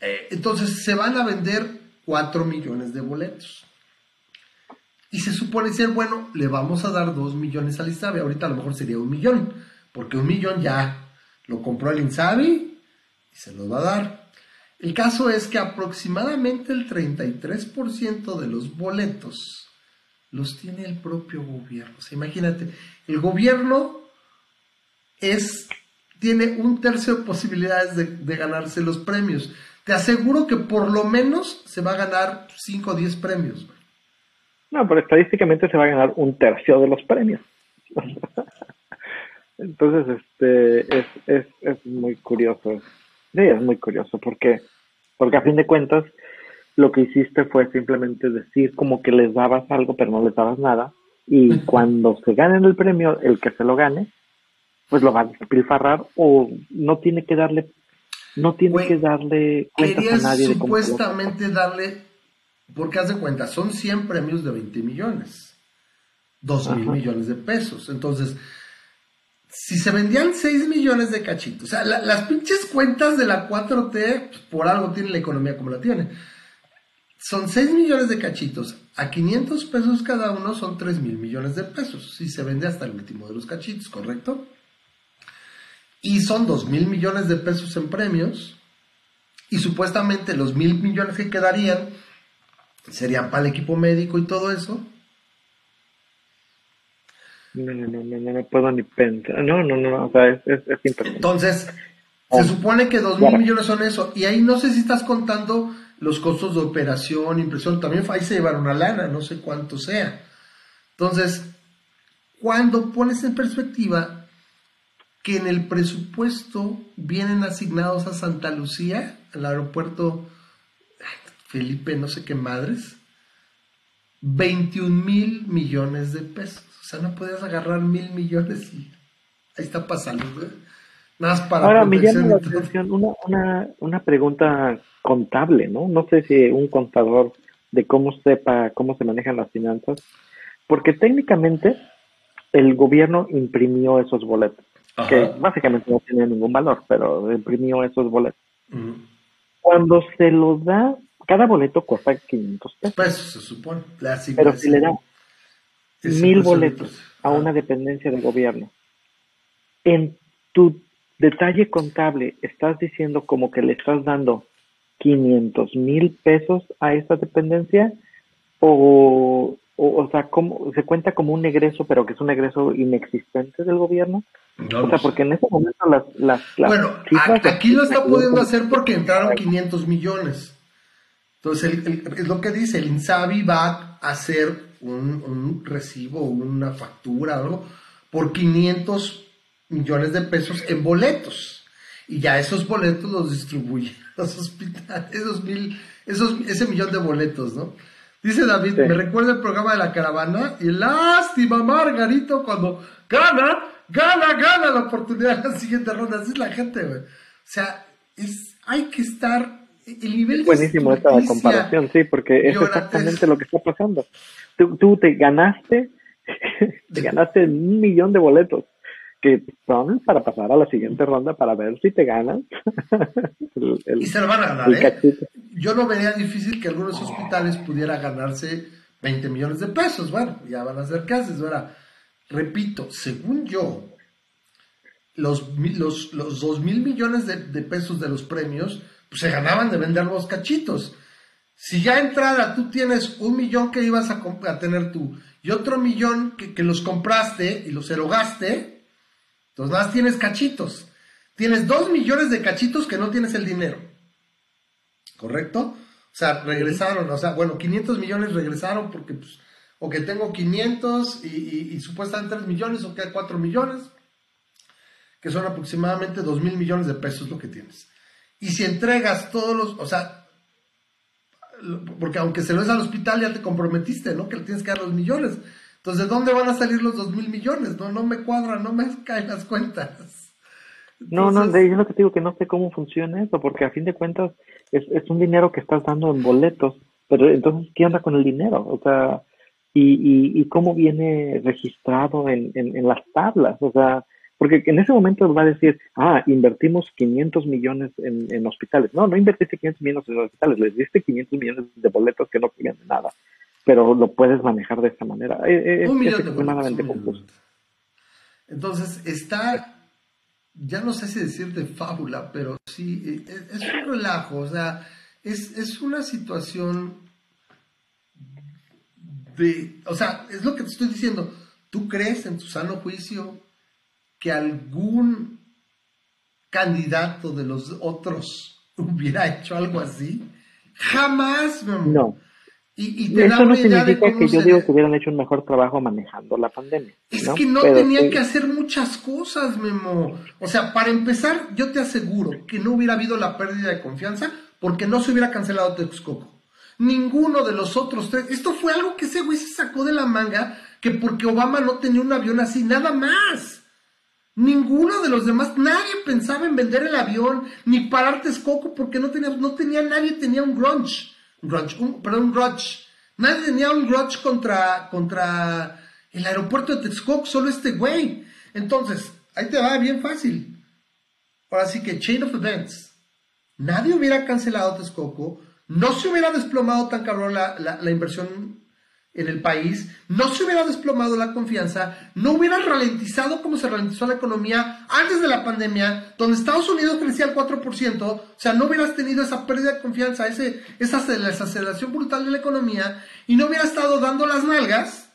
eh, entonces se van a vender 4 millones de boletos. Y se supone ser, bueno, le vamos a dar 2 millones al Insabi. Ahorita a lo mejor sería un millón, porque un millón ya lo compró el Insabi se los va a dar. El caso es que aproximadamente el 33% de los boletos los tiene el propio gobierno. O sea, imagínate, el gobierno es, tiene un tercio de posibilidades de, ganarse los premios. Te aseguro que por lo menos se va a ganar 5 o 10 premios. No, pero estadísticamente se va a ganar un tercio de los premios. *laughs* Entonces, este, es, es, es muy curioso. Sí, es muy curioso porque, porque a fin de cuentas, lo que hiciste fue simplemente decir como que les dabas algo, pero no les dabas nada. Y cuando se ganen el premio, el que se lo gane, pues lo va a despilfarrar o no tiene que darle, no tiene que darle cuentas a nadie. De supuestamente darle porque haz de cuenta, son 100 premios de 20 millones. 2 mil millones de pesos. Entonces, si se vendían 6 millones de cachitos, o sea, las pinches cuentas de la 4T, pues, por algo tiene la economía como la tiene. Son 6 millones de cachitos. A 500 pesos cada uno son 3 mil millones de pesos. Si se vende hasta el último de los cachitos, ¿correcto? Y son 2 mil millones de pesos en premios. Y supuestamente los mil millones que quedarían serían para el equipo médico y todo eso. No, no, no, no, no puedo ni pensar. No, no, no, o sea, es, es, Entonces, se oh. supone que dos mil millones son eso. Y ahí no sé si estás contando los costos de operación, impresión. También ahí se llevaron una lana, no sé cuánto sea. Entonces, cuando pones en perspectiva que en el presupuesto vienen asignados a Santa Lucía, al aeropuerto Felipe no sé qué madres, 21 mil millones de pesos. O sea, no podías agarrar mil millones y ahí está pasando. Nada más para Ahora me llama la atención una, una, una pregunta contable, ¿no? No sé si un contador de cómo sepa cómo se manejan las finanzas, porque técnicamente el gobierno imprimió esos boletos, que básicamente no tienen ningún valor, pero imprimió esos boletos. Cuando se lo da cada boleto cuesta 500 pesos. Pesos, se supone. Pero si le dan mil boletos a una dependencia del gobierno, en tu detalle contable estás diciendo como que le estás dando 500 mil pesos a esa dependencia o, o, sea, ¿cómo, ¿se cuenta como un egreso, pero que es un egreso inexistente del gobierno? o sea, porque en ese momento las... las, bueno, aquí lo está pudiendo hacer porque entraron 500 millones. Entonces, es lo que dice, el INSABI va a hacer un, un recibo, una factura, algo, por 500 millones de pesos en boletos. Y ya esos boletos los distribuyen *laughs* los hospitales, esos mil, esos, ese millón de boletos, ¿no? Dice David, me recuerda el programa de la caravana y lástima Margarito cuando gana, gana, gana la oportunidad en la siguiente ronda. Así es la gente, güey. O sea, es, hay que estar Buenísimo esta comparación, sí, porque es exactamente lo que está pasando. Tú, tú te ganaste, *laughs* te ganaste un millón de boletos que son para pasar a la siguiente ronda para ver si te ganas. *laughs* y se lo van a ganar, ¿eh? Yo no vería difícil que algunos hospitales pudiera ganarse 20 millones de pesos. Bueno, ya van a ser casos. Ahora, repito, según yo, los, los, los 2 mil millones de, de pesos de los premios pues se ganaban de vender los cachitos. Si ya entrada tú tienes un millón que ibas a, tener tú y otro millón que, los compraste y los erogaste, entonces más tienes cachitos. Tienes dos millones de cachitos que no tienes el dinero. ¿Correcto? O sea, regresaron, o sea, bueno, 500 millones regresaron porque, pues, o que tengo 500 y, y, supuestamente 3 millones o que 4 millones, que son aproximadamente 2 mil millones de pesos lo que tienes. Y si entregas todos los, o sea, porque aunque se lo des al hospital ya te comprometiste, ¿no? Que le tienes que dar los millones. Entonces, ¿de dónde van a salir los dos mil millones? No, no me cuadra, no me *laughs* caen las cuentas. No, no, yo lo que te digo que no sé cómo funciona eso, porque a fin de cuentas es, es un dinero que estás dando en boletos, pero entonces, ¿qué onda con el dinero? O sea, y, y, y cómo viene registrado en, en, en las tablas, o sea, Porque en ese momento va a decir, ah, invertimos 500 millones en, hospitales. No, no invertiste 500 millones en hospitales, les diste 500 millones de boletos que no querían nada. Pero lo puedes manejar de esta manera. Eh, eh, un es, extremadamente confuso. Entonces, está, ya no sé si decir de fábula, pero sí, es, es un relajo. O sea, es, es una situación de, o sea, es lo que te estoy diciendo. ¿Tú crees en tu sano juicio que algún candidato de los otros *laughs* hubiera hecho algo así? Jamás, mi amor. No. Y, Eso no significa que yo digo que hubieran hecho un mejor trabajo manejando la pandemia. Es que no tenían que hacer muchas cosas, Memo. O sea, para empezar, yo te aseguro que no hubiera habido la pérdida de confianza porque no se hubiera cancelado Texcoco. Ninguno de los otros tres. Esto fue algo que ese güey se sacó de la manga, que porque Obama no tenía un avión así, nada más. Ninguno de los demás, nadie pensaba en vender el avión, ni parar Texcoco, porque no tenía, no tenía nadie, tenía un grunge. Un grunge, un, perdón, un grudge. Nadie tenía un grudge contra, contra el aeropuerto de Texcoco, solo este güey. Entonces, ahí te va bien fácil. Ahora sí que chain of events. Nadie hubiera cancelado Texcoco, no se hubiera desplomado tan cabrón la, la inversión en el país, no se hubiera desplomado la confianza, no hubiera ralentizado como se ralentizó la economía antes de la pandemia, donde Estados Unidos crecía al 4%, o sea, no hubieras tenido esa pérdida de confianza, ese, esa aceleración brutal de la economía, y no hubiera estado dando las nalgas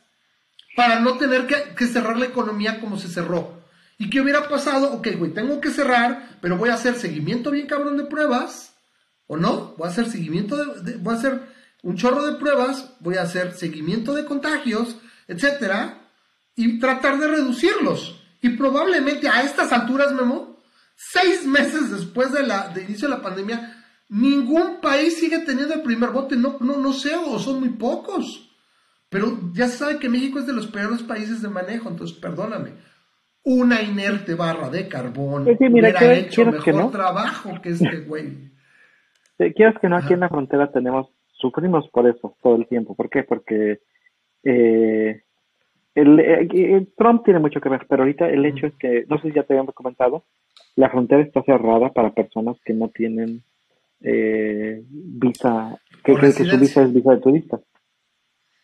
para no tener que, que cerrar la economía como se cerró. ¿Y qué hubiera pasado? Ok, güey, tengo que cerrar, pero voy a hacer seguimiento bien cabrón de pruebas, ¿o no? Voy a hacer seguimiento de voy a hacer un chorro de pruebas, voy a hacer seguimiento de contagios, etcétera, y tratar de reducirlos. Y probablemente a estas alturas, Memo, seis meses después de la de inicio de la pandemia, ningún país sigue teniendo el primer bote, no, no, no sé, o son muy pocos. Pero ya se sabe que México es de los peores países de manejo, entonces perdóname. Una inerte barra de carbón sí, hubiera hecho mejor trabajo que este güey. Quieres que no, aquí en la frontera tenemos sufrimos por eso todo el tiempo. ¿Por qué? Porque eh, el, eh, Trump tiene mucho que ver, pero ahorita el hecho es que, no sé si ya te habíamos comentado, la frontera está cerrada para personas que no tienen eh, visa, que, que, su visa es visa de turista.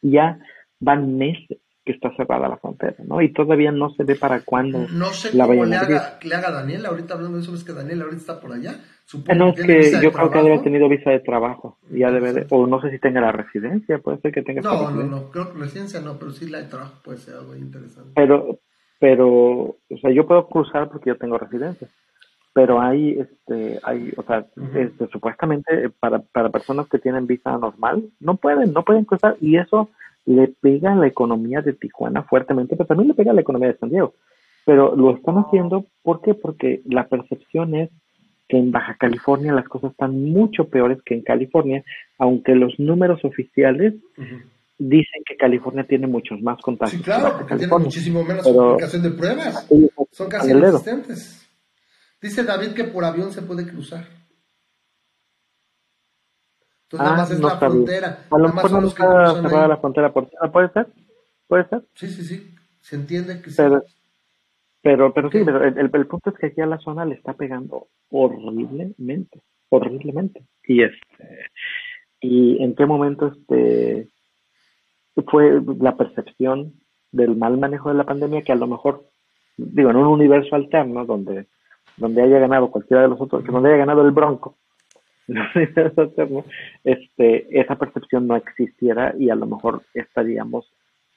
Ya van meses que está cerrada la frontera, ¿no? Y todavía no se ve para cuándo. No sé la cómo le haga, le haga Daniel, ahorita hablando de eso, es que Daniel ahorita está por allá. Supongo no, es que, yo creo que debe haber tenido visa de trabajo, ya debe o no sé si tenga la residencia, puede ser que tenga No, no, no, creo que residencia no, pero sí la de trabajo puede ser algo interesante. Pero, pero, o sea, yo puedo cruzar porque yo tengo residencia pero hay, este, hay, o sea, este, supuestamente para, para personas que tienen visa normal, no pueden, no pueden cruzar, y eso le pega a la economía de Tijuana fuertemente, pero también le pega a la economía de San Diego. Pero lo están haciendo, ¿por qué? Porque la percepción es que en Baja California las cosas están mucho peores que en California, aunque los números oficiales dicen que California tiene muchos más contagios. Sí, claro, porque tiene muchísimo menos aplicación de pruebas. Son casi inexistentes. Dice David que por avión se puede cruzar. Entonces nada ah, más es la frontera. A lo mejor no está cerrada la frontera por ¿Puede ser? ¿Puede ser? Sí, sí, sí. Se entiende que pero, sí. Pero, pero sí, pero el, el, punto es que aquí a la zona le está pegando horriblemente, horriblemente. Y este, y en qué momento este fue la percepción del mal manejo de la pandemia que a lo mejor, digo, en un universo alterno donde, donde haya ganado cualquiera de los otros, que donde haya ganado el Bronco, *laughs* este, esa percepción no existiera y a lo mejor estaríamos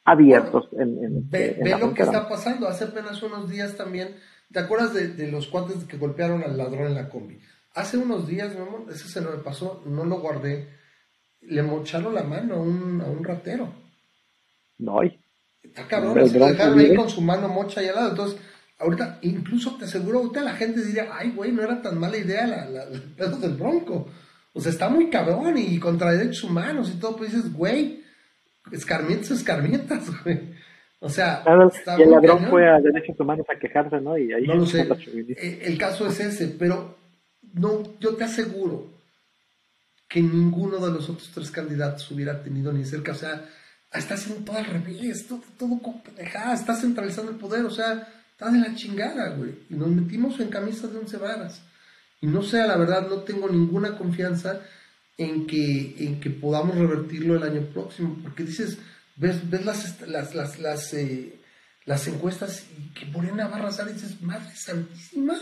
abiertos en, Ve, lo que está pasando. Hace apenas unos días también, ¿te acuerdas de, los cuates que golpearon al ladrón en la combi? Hace unos días, mi amor, ese se me pasó, no lo guardé. Le mocharon la mano a un, a un ratero. No. Está cabrón, se dejaron ahí con su mano mocha y al lado. Entonces, ahorita, incluso te aseguro, ahorita la gente diría, ay, güey, no era tan mala idea la, la, el pedo del bronco. O sea, está muy cabrón y contra derechos humanos y todo, pues dices, güey, escarmientas, escarmientas, *laughs* güey. O sea, y el ladrón fue a derechos humanos a quejarse, ¿no? Y ahí no lo sé. Eh, el caso es ese, pero no, yo te aseguro que ninguno de los otros tres candidatos hubiera tenido ni cerca, o sea, está haciendo todo al revés, todo, todo está centralizando el poder, o sea, está de la chingada, güey. Y nos metimos en camisas de once varas. Y no sé, la verdad, no tengo ninguna confianza en que, en que podamos revertirlo el año próximo. Porque dices, ves, ves las, las, las, las, eh, las encuestas y que Morena va a arrasar y dices, madre santísima.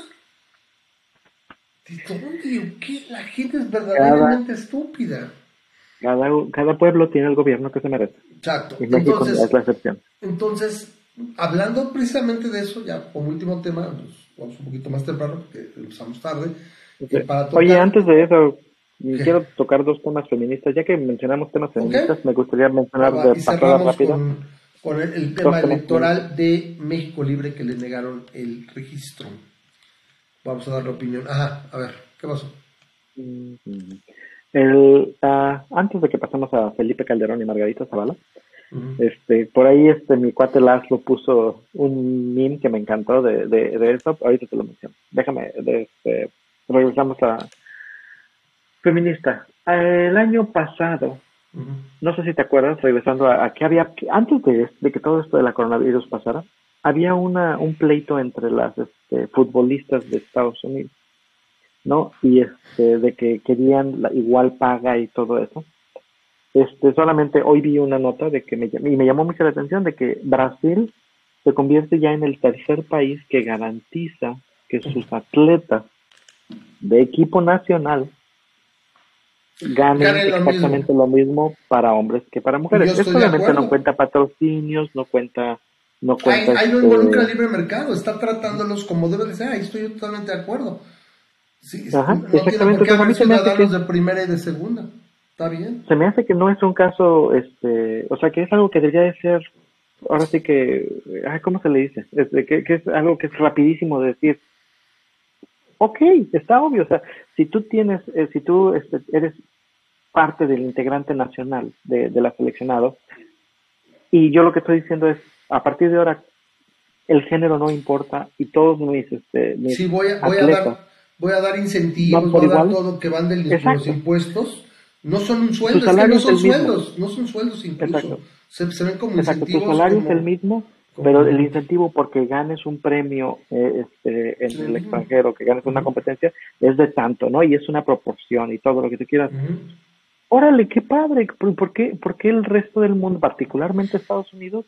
¿De dónde? ¿Qué? La gente es verdaderamente estúpida. Cada, cada pueblo tiene el gobierno que se merece. Exacto. Y México Entonces, es la excepción. entonces, hablando precisamente de eso, ya como último tema, nos vamos un poquito más temprano porque empezamos tarde. eh, para tocar- Oye, antes de eso, quiero tocar dos temas feministas. Ya que mencionamos temas feministas, me gustaría mencionar Ah, de pasada rápida. con, con el, el tema electoral de México Libre que le negaron el registro. Vamos a dar la opinión. Ajá, a ver, ¿qué pasó? Mm, El, ah, antes de que pasemos a Felipe Calderón y Margarita Zavala, Este, por ahí este mi cuate Laszlo puso un meme que me encantó de, de, de eso. Ahorita te lo menciono. Déjame, de, este, regresamos a feminista. El año pasado, no sé si te acuerdas, regresando a, a que había, antes de, de que todo esto de la coronavirus pasara, había una, un pleito entre las este, futbolistas de Estados Unidos, ¿no? Y este, de que querían la igual paga y todo eso. Este, solamente hoy vi una nota de que me, y me llamó mucho la atención de que Brasil se convierte ya en el tercer país que garantiza que sus atletas de equipo nacional ganen lo exactamente lo mismo para hombres que para mujeres. Esto obviamente no cuenta patrocinios, no cuenta, no cuenta. ahí no este, involucra el libre mercado, está tratándolos como debe de ser, ahí estoy totalmente de acuerdo. Sí, Ajá, no tiene exactamente, por qué pues haber ciudadanos que- de primera y de segunda. Está bien. se me hace que no es un caso, este, o sea, que es algo que debería de ser, ahora sí que, ay, ¿cómo se le dice? Este, que, que es algo que es rapidísimo de decir, ok, está obvio, o sea, si tú tienes, eh, si tú este, eres parte del integrante nacional de, de la seleccionado, y yo lo que estoy diciendo es, a partir de ahora, el género no importa y todos mis, este, mis Sí, voy a, voy a dar, voy a dar incentivos, ¿Van por voy a dar igual? todo que van de los impuestos. No son un sueldo, es que no son mismo. sueldos, no son sueldos incluso. Exacto. Se, se ven como Exacto, tu salario como- es el mismo, como- pero el incentivo porque ganes un premio eh, este, en Sí. el extranjero, que ganes una competencia, es de tanto, ¿no? Y es una proporción y todo lo que tú quieras. Ujú. Órale, qué padre. ¿Por, qué, por qué el resto del mundo, particularmente Estados Unidos,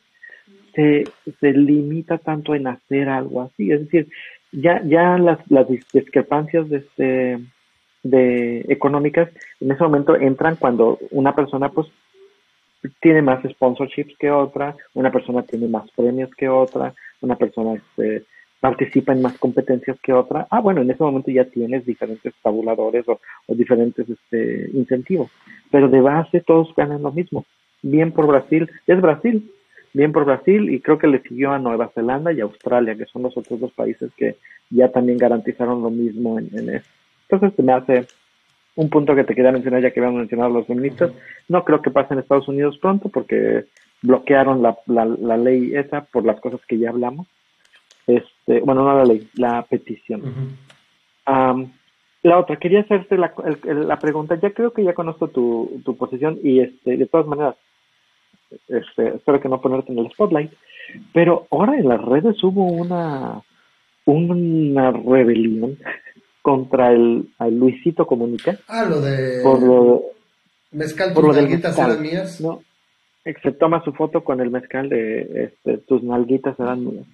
se, se limita tanto en hacer algo así? Es decir, ya, ya las, las dis- discrepancias de, este, de económicas en ese momento entran cuando una persona pues tiene más sponsorships que otra, una persona tiene más premios que otra, una persona este, participa en más competencias que otra. Ah, bueno, en ese momento ya tienes diferentes tabuladores o, diferentes este, incentivos, pero de base todos ganan lo mismo. Bien por Brasil, es Brasil, bien por Brasil y creo que le siguió a Nueva Zelanda y Australia, que son los otros dos países que ya también garantizaron lo mismo en, en eso. Entonces se me hace un punto que te quería mencionar ya que habíamos mencionado los feministas. No creo que pase en Estados Unidos pronto porque bloquearon la, la, la ley esa por las cosas que ya hablamos. Este, bueno, no la ley, la petición. Ujú. Am, la otra, quería hacerte la, el- la pregunta, ya creo que ya conozco tu, tu posición y este, de todas maneras, este, espero que no ponerte en el spotlight, pero ahora en las redes hubo una, una rebelión contra el, Luisito Comunica Ah, lo de por lo, mezcal, por tus lo del mezcal, eran mías. ¿no? Se toma su foto con el mezcal de este, tus nalguitas serán mías.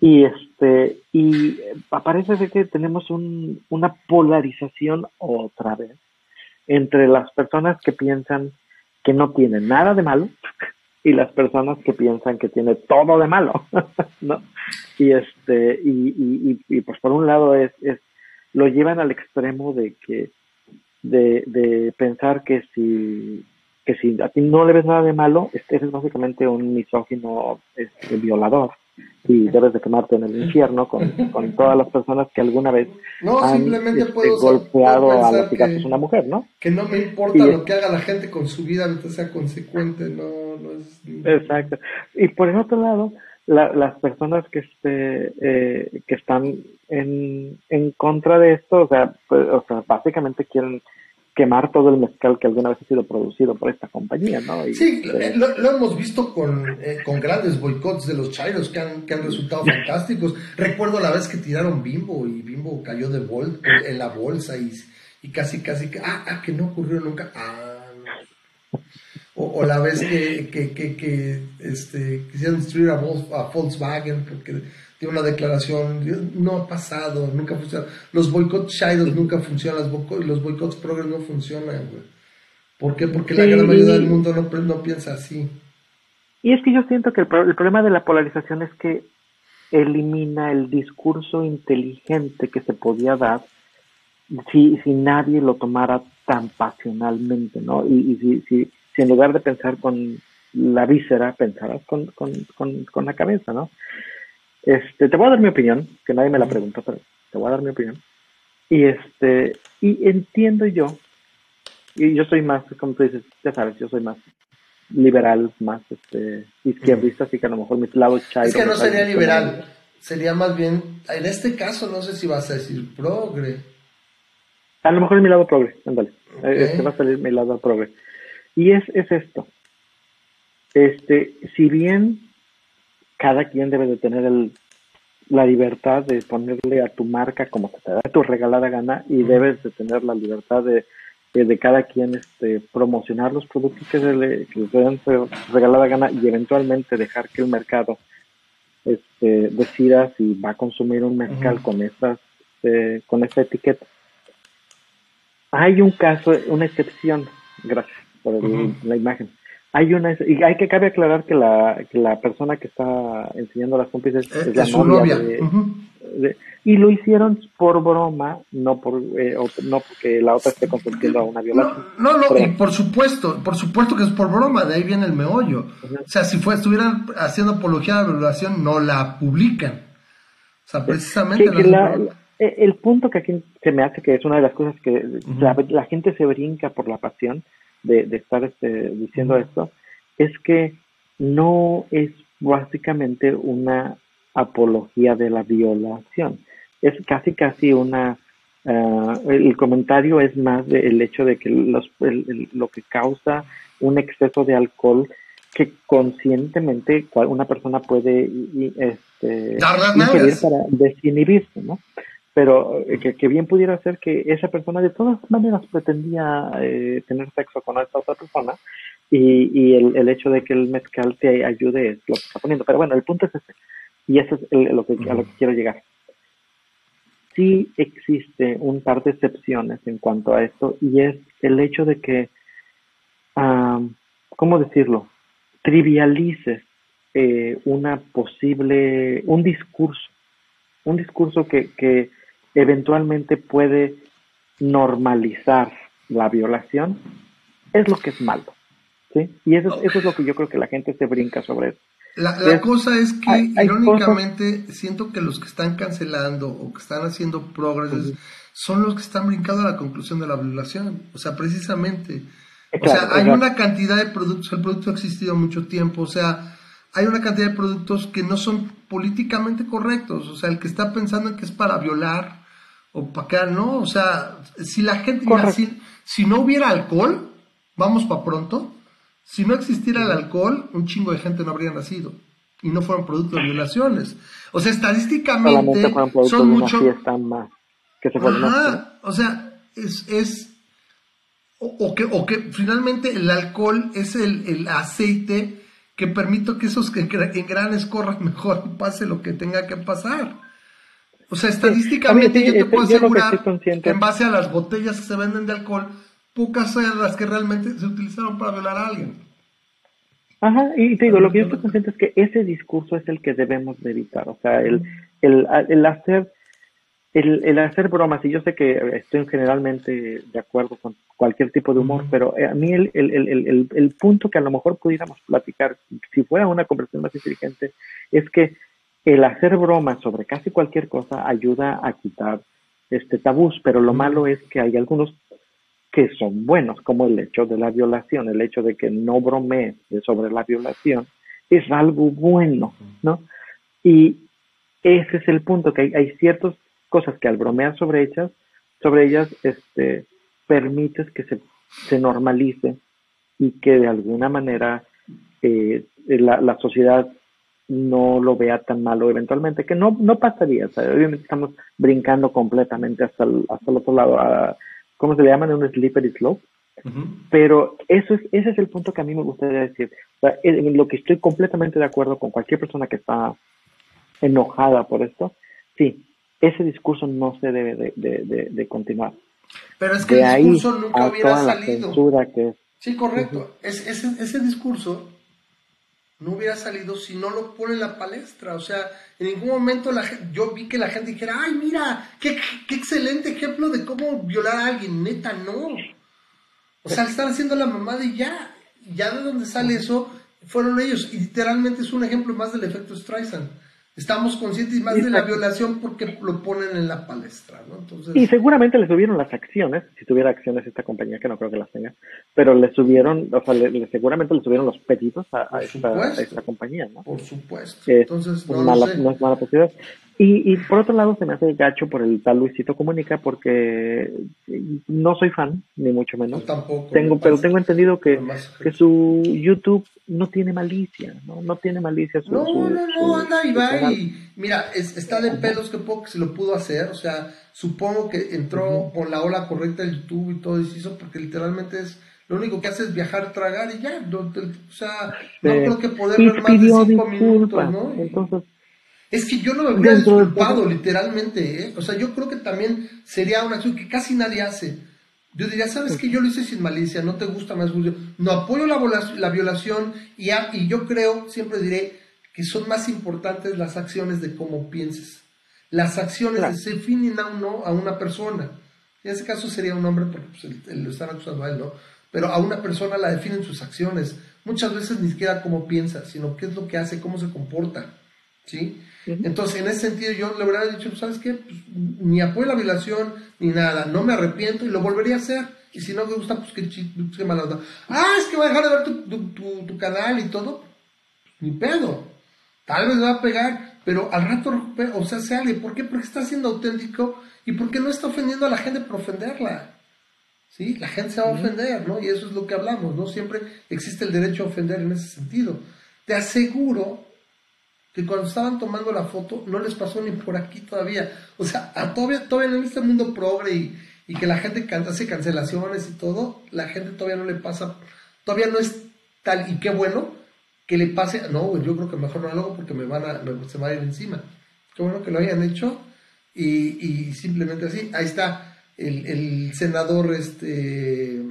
Y este, y aparece de que tenemos un, una polarización otra vez entre las personas que piensan que no tiene nada de malo y las personas que piensan que tiene todo de malo, *laughs* ¿no? Y este, y, y, y, y, pues por un lado es, es, lo llevan al extremo de que, de, de pensar que si, que si a ti no le ves nada de malo, este, eres básicamente un misógino este, violador y debes de quemarte en el infierno con, con todas las personas que alguna vez No, han simplemente este, puedo, golpeado puedo a latigazos que- una mujer, ¿no? Que no me importa Y- lo que haga la gente con su vida mientras sea consecuente, no, no es... Exacto. Y por el otro lado, la- las personas que este, eh, que están en, en contra de esto, o sea, pues, o sea, básicamente quieren quemar todo el mezcal que alguna vez ha sido producido por esta compañía, ¿no? sí, este, lo, hemos visto con, eh, con grandes boicots de los chairos que han, que han resultado fantásticos. Recuerdo la vez que tiraron Bimbo y Bimbo cayó de vol en la bolsa y, y casi, casi, que, ah, ah, que no ocurrió nunca. Ah, o, la vez que, que, que, que este, quisieron destruir a, Volkswagen porque dio una declaración, no ha pasado, nunca funciona. Los boicots Shidos nunca funcionan, los boicots Progress no funcionan, güey. ¿Por qué? Porque la gran mayoría del mundo no, no piensa así. Y es que yo siento que el, el problema de la polarización es que elimina el discurso inteligente que se podía dar si, si nadie lo tomara tan pasionalmente, ¿no? Y, y si, si, si en lugar de pensar con la víscera, pensarás con, con, con, con, la cabeza, ¿no? Este, te voy a dar mi opinión, que nadie me la preguntó, pero te voy a dar mi opinión. Y este, y entiendo yo, y yo soy más, como tú dices, ya sabes, yo soy más liberal, más este, izquierdista, así que a lo mejor mi lado chai. Es que no sería liberal, sería más bien, en este caso no sé si vas a decir progre. A lo mejor es mi lado progre, ándale. Este va a salir mi lado progre. Y es, es esto. Este, si bien cada quien debe de tener el, la libertad de ponerle a tu marca como te da tu regalada gana y debes de tener la libertad de, de, cada quien este, promocionar los productos que, se le, que den regalada gana y eventualmente dejar que el mercado este, decida si va a consumir un mezcal con estas eh, con esta etiqueta. Hay un caso, una excepción, gracias por la imagen. Hay una, y hay que cabe aclarar que la, que la persona que está enseñando las compis es, es, la novia. y lo hicieron por broma, no por eh, no porque la otra esté consentiendo a una violación. No, no, y por supuesto, por supuesto que es por broma, de ahí viene el meollo. O sea, si fue, estuvieran haciendo apología a la violación, no la publican. O sea, precisamente el punto que aquí se me hace que es una de las cosas que la, la, gente se brinca por la pasión de, de estar este, diciendo esto, es que no es básicamente una apología de la violación. Es casi, casi una... Uh, el comentario es más del hecho de que los, lo que causa un exceso de alcohol que conscientemente una persona puede este, ingerir para desinhibirse, ¿no? Pero eh, que, bien pudiera ser que esa persona de todas maneras pretendía eh, tener sexo con esta otra persona y, y el, el, hecho de que el mezcal te ayude es lo que está poniendo. Pero bueno, el punto es ese y eso es lo que, a lo que quiero llegar. Sí existe un par de excepciones en cuanto a esto y es el hecho de que, ¿cómo decirlo? Trivialices eh, una posible, un discurso, un discurso que, que eventualmente puede normalizar la violación, es lo que es malo. ¿sí? Y eso, eso es lo que yo creo que la gente se brinca sobre eso. La, cosa es que, irónicamente, siento que los que están cancelando o que están haciendo progresos son los que están brincando a la conclusión de la violación. O sea, precisamente. Eh, o sea, hay una cantidad de productos, el producto ha existido mucho tiempo, o sea, hay una cantidad de productos que no son políticamente correctos. O sea, el que está pensando en que es para violar, o para acá, ¿no? O sea, si la gente, si, no hubiera alcohol, vamos para pronto, si no existiera el alcohol, un chingo de gente no habría nacido y no fueron productos de violaciones. O sea, estadísticamente son mucho más que se o sea, es, es o, que, o que finalmente el alcohol es el, el aceite que permite que esos engranes corran *laughs* mejor y pase lo que tenga que pasar. O sea, estadísticamente yo te puedo asegurar que, en base a las botellas que se venden de alcohol, pocas son las que realmente se utilizaron para violar a alguien. Ajá, y te digo, lo que yo estoy consciente es que ese discurso es el que debemos de evitar. O sea, el, el, el hacer el, el, hacer bromas, y yo sé que estoy generalmente de acuerdo con cualquier tipo de humor, pero a mí el, el, el, el, punto que a lo mejor pudiéramos platicar, si fuera una conversación más inteligente, es que el hacer bromas sobre casi cualquier cosa ayuda a quitar este tabús, pero lo malo es que hay algunos que son buenos, como el hecho de la violación, el hecho de que no bromees sobre la violación, es algo bueno, ¿no? Y ese es el punto, que hay, hay ciertas cosas que al bromear sobre ellas, sobre ellas, este, permites que se, se normalice y que de alguna manera eh, la, la, sociedad no lo vea tan malo eventualmente, que no, no pasaría. obviamente estamos brincando completamente hasta el, hasta el otro lado, a, ¿cómo se le llaman? Un slippery slope. Pero eso es, ese es el punto que a mí me gustaría decir. en lo que estoy completamente de acuerdo con cualquier persona que está enojada por esto, sí, ese discurso no se debe de, de, de, continuar. Pero es que el discurso nunca hubiera salido. Sí, correcto. ese, ese discurso no hubiera salido si no lo pone en la palestra. O sea, en ningún momento la, yo vi que la gente dijera, ay, mira, qué, qué excelente ejemplo de cómo violar a alguien. Neta, no. O sea, están haciendo la mamada y ya. Ya de donde sale eso, fueron ellos. Y literalmente es un ejemplo más del efecto Streisand. Estamos conscientes más de la violación porque lo ponen en la palestra, ¿no? Entonces... Y seguramente le subieron las acciones, si tuviera acciones esta compañía, que no creo que las tenga, pero le subieron, o sea, le, seguramente le subieron los pedidos a, esta, compañía, ¿no? Por supuesto. Entonces, no, no es mala posibilidad. Y, y por otro lado se me hace gacho por el tal Luisito Comunica porque no soy fan, ni mucho menos. tampoco. Tengo, pero tengo entendido que, que su YouTube no tiene malicia, ¿no? No tiene malicia su No, no, no, anda y va y mira, está de pelos que poco que se lo pudo hacer, o sea, supongo que entró con la ola correcta del YouTube y todo eso, porque literalmente es lo único que hace es viajar, tragar y ya, o sea, no creo que poder ver más de cinco minutos, ¿no? Entonces, es que yo no me hubiera disculpado, literalmente, ¿eh? O sea, yo creo que también sería una acción que casi nadie hace. Yo diría, ¿sabes qué? Yo lo hice sin malicia, no te gusta más Julio. No apoyo la, la violación y, y yo creo, siempre diré, que son más importantes las acciones de cómo pienses. Las acciones se definen a, uno, a una persona. En ese caso sería un hombre porque pues, lo están acusando a él, ¿no? Pero a una persona la definen sus acciones. Muchas veces ni siquiera cómo piensa, sino qué es lo que hace, cómo se comporta. ¿Sí? Entonces, en ese sentido, yo le hubiera dicho, ¿sabes qué? Pues, ni apoyo la violación, ni nada, no me arrepiento y lo volvería a hacer. Y si no me gusta, pues qué, qué mala onda. Ah, es que voy a dejar de ver tu, tu, canal y todo. Ni pedo. Tal vez va a pegar, pero al rato, o sea, se alguien. ¿Por qué? Porque está siendo auténtico y porque no está ofendiendo a la gente por ofenderla. ¿Sí? La gente se va a ofender, ¿no? Y eso es lo que hablamos, ¿no? Siempre existe el derecho a ofender en ese sentido. Te aseguro que cuando estaban tomando la foto no les pasó ni por aquí todavía. O sea, todavía, todavía en este mundo progre y, y que la gente hace cancelaciones y todo, la gente todavía no le pasa, todavía no es tal, y qué bueno que le pase, no, yo creo que mejor no lo hago porque me van a, se va a ir encima. Qué bueno que lo hayan hecho y, y simplemente así, ahí está el, el senador este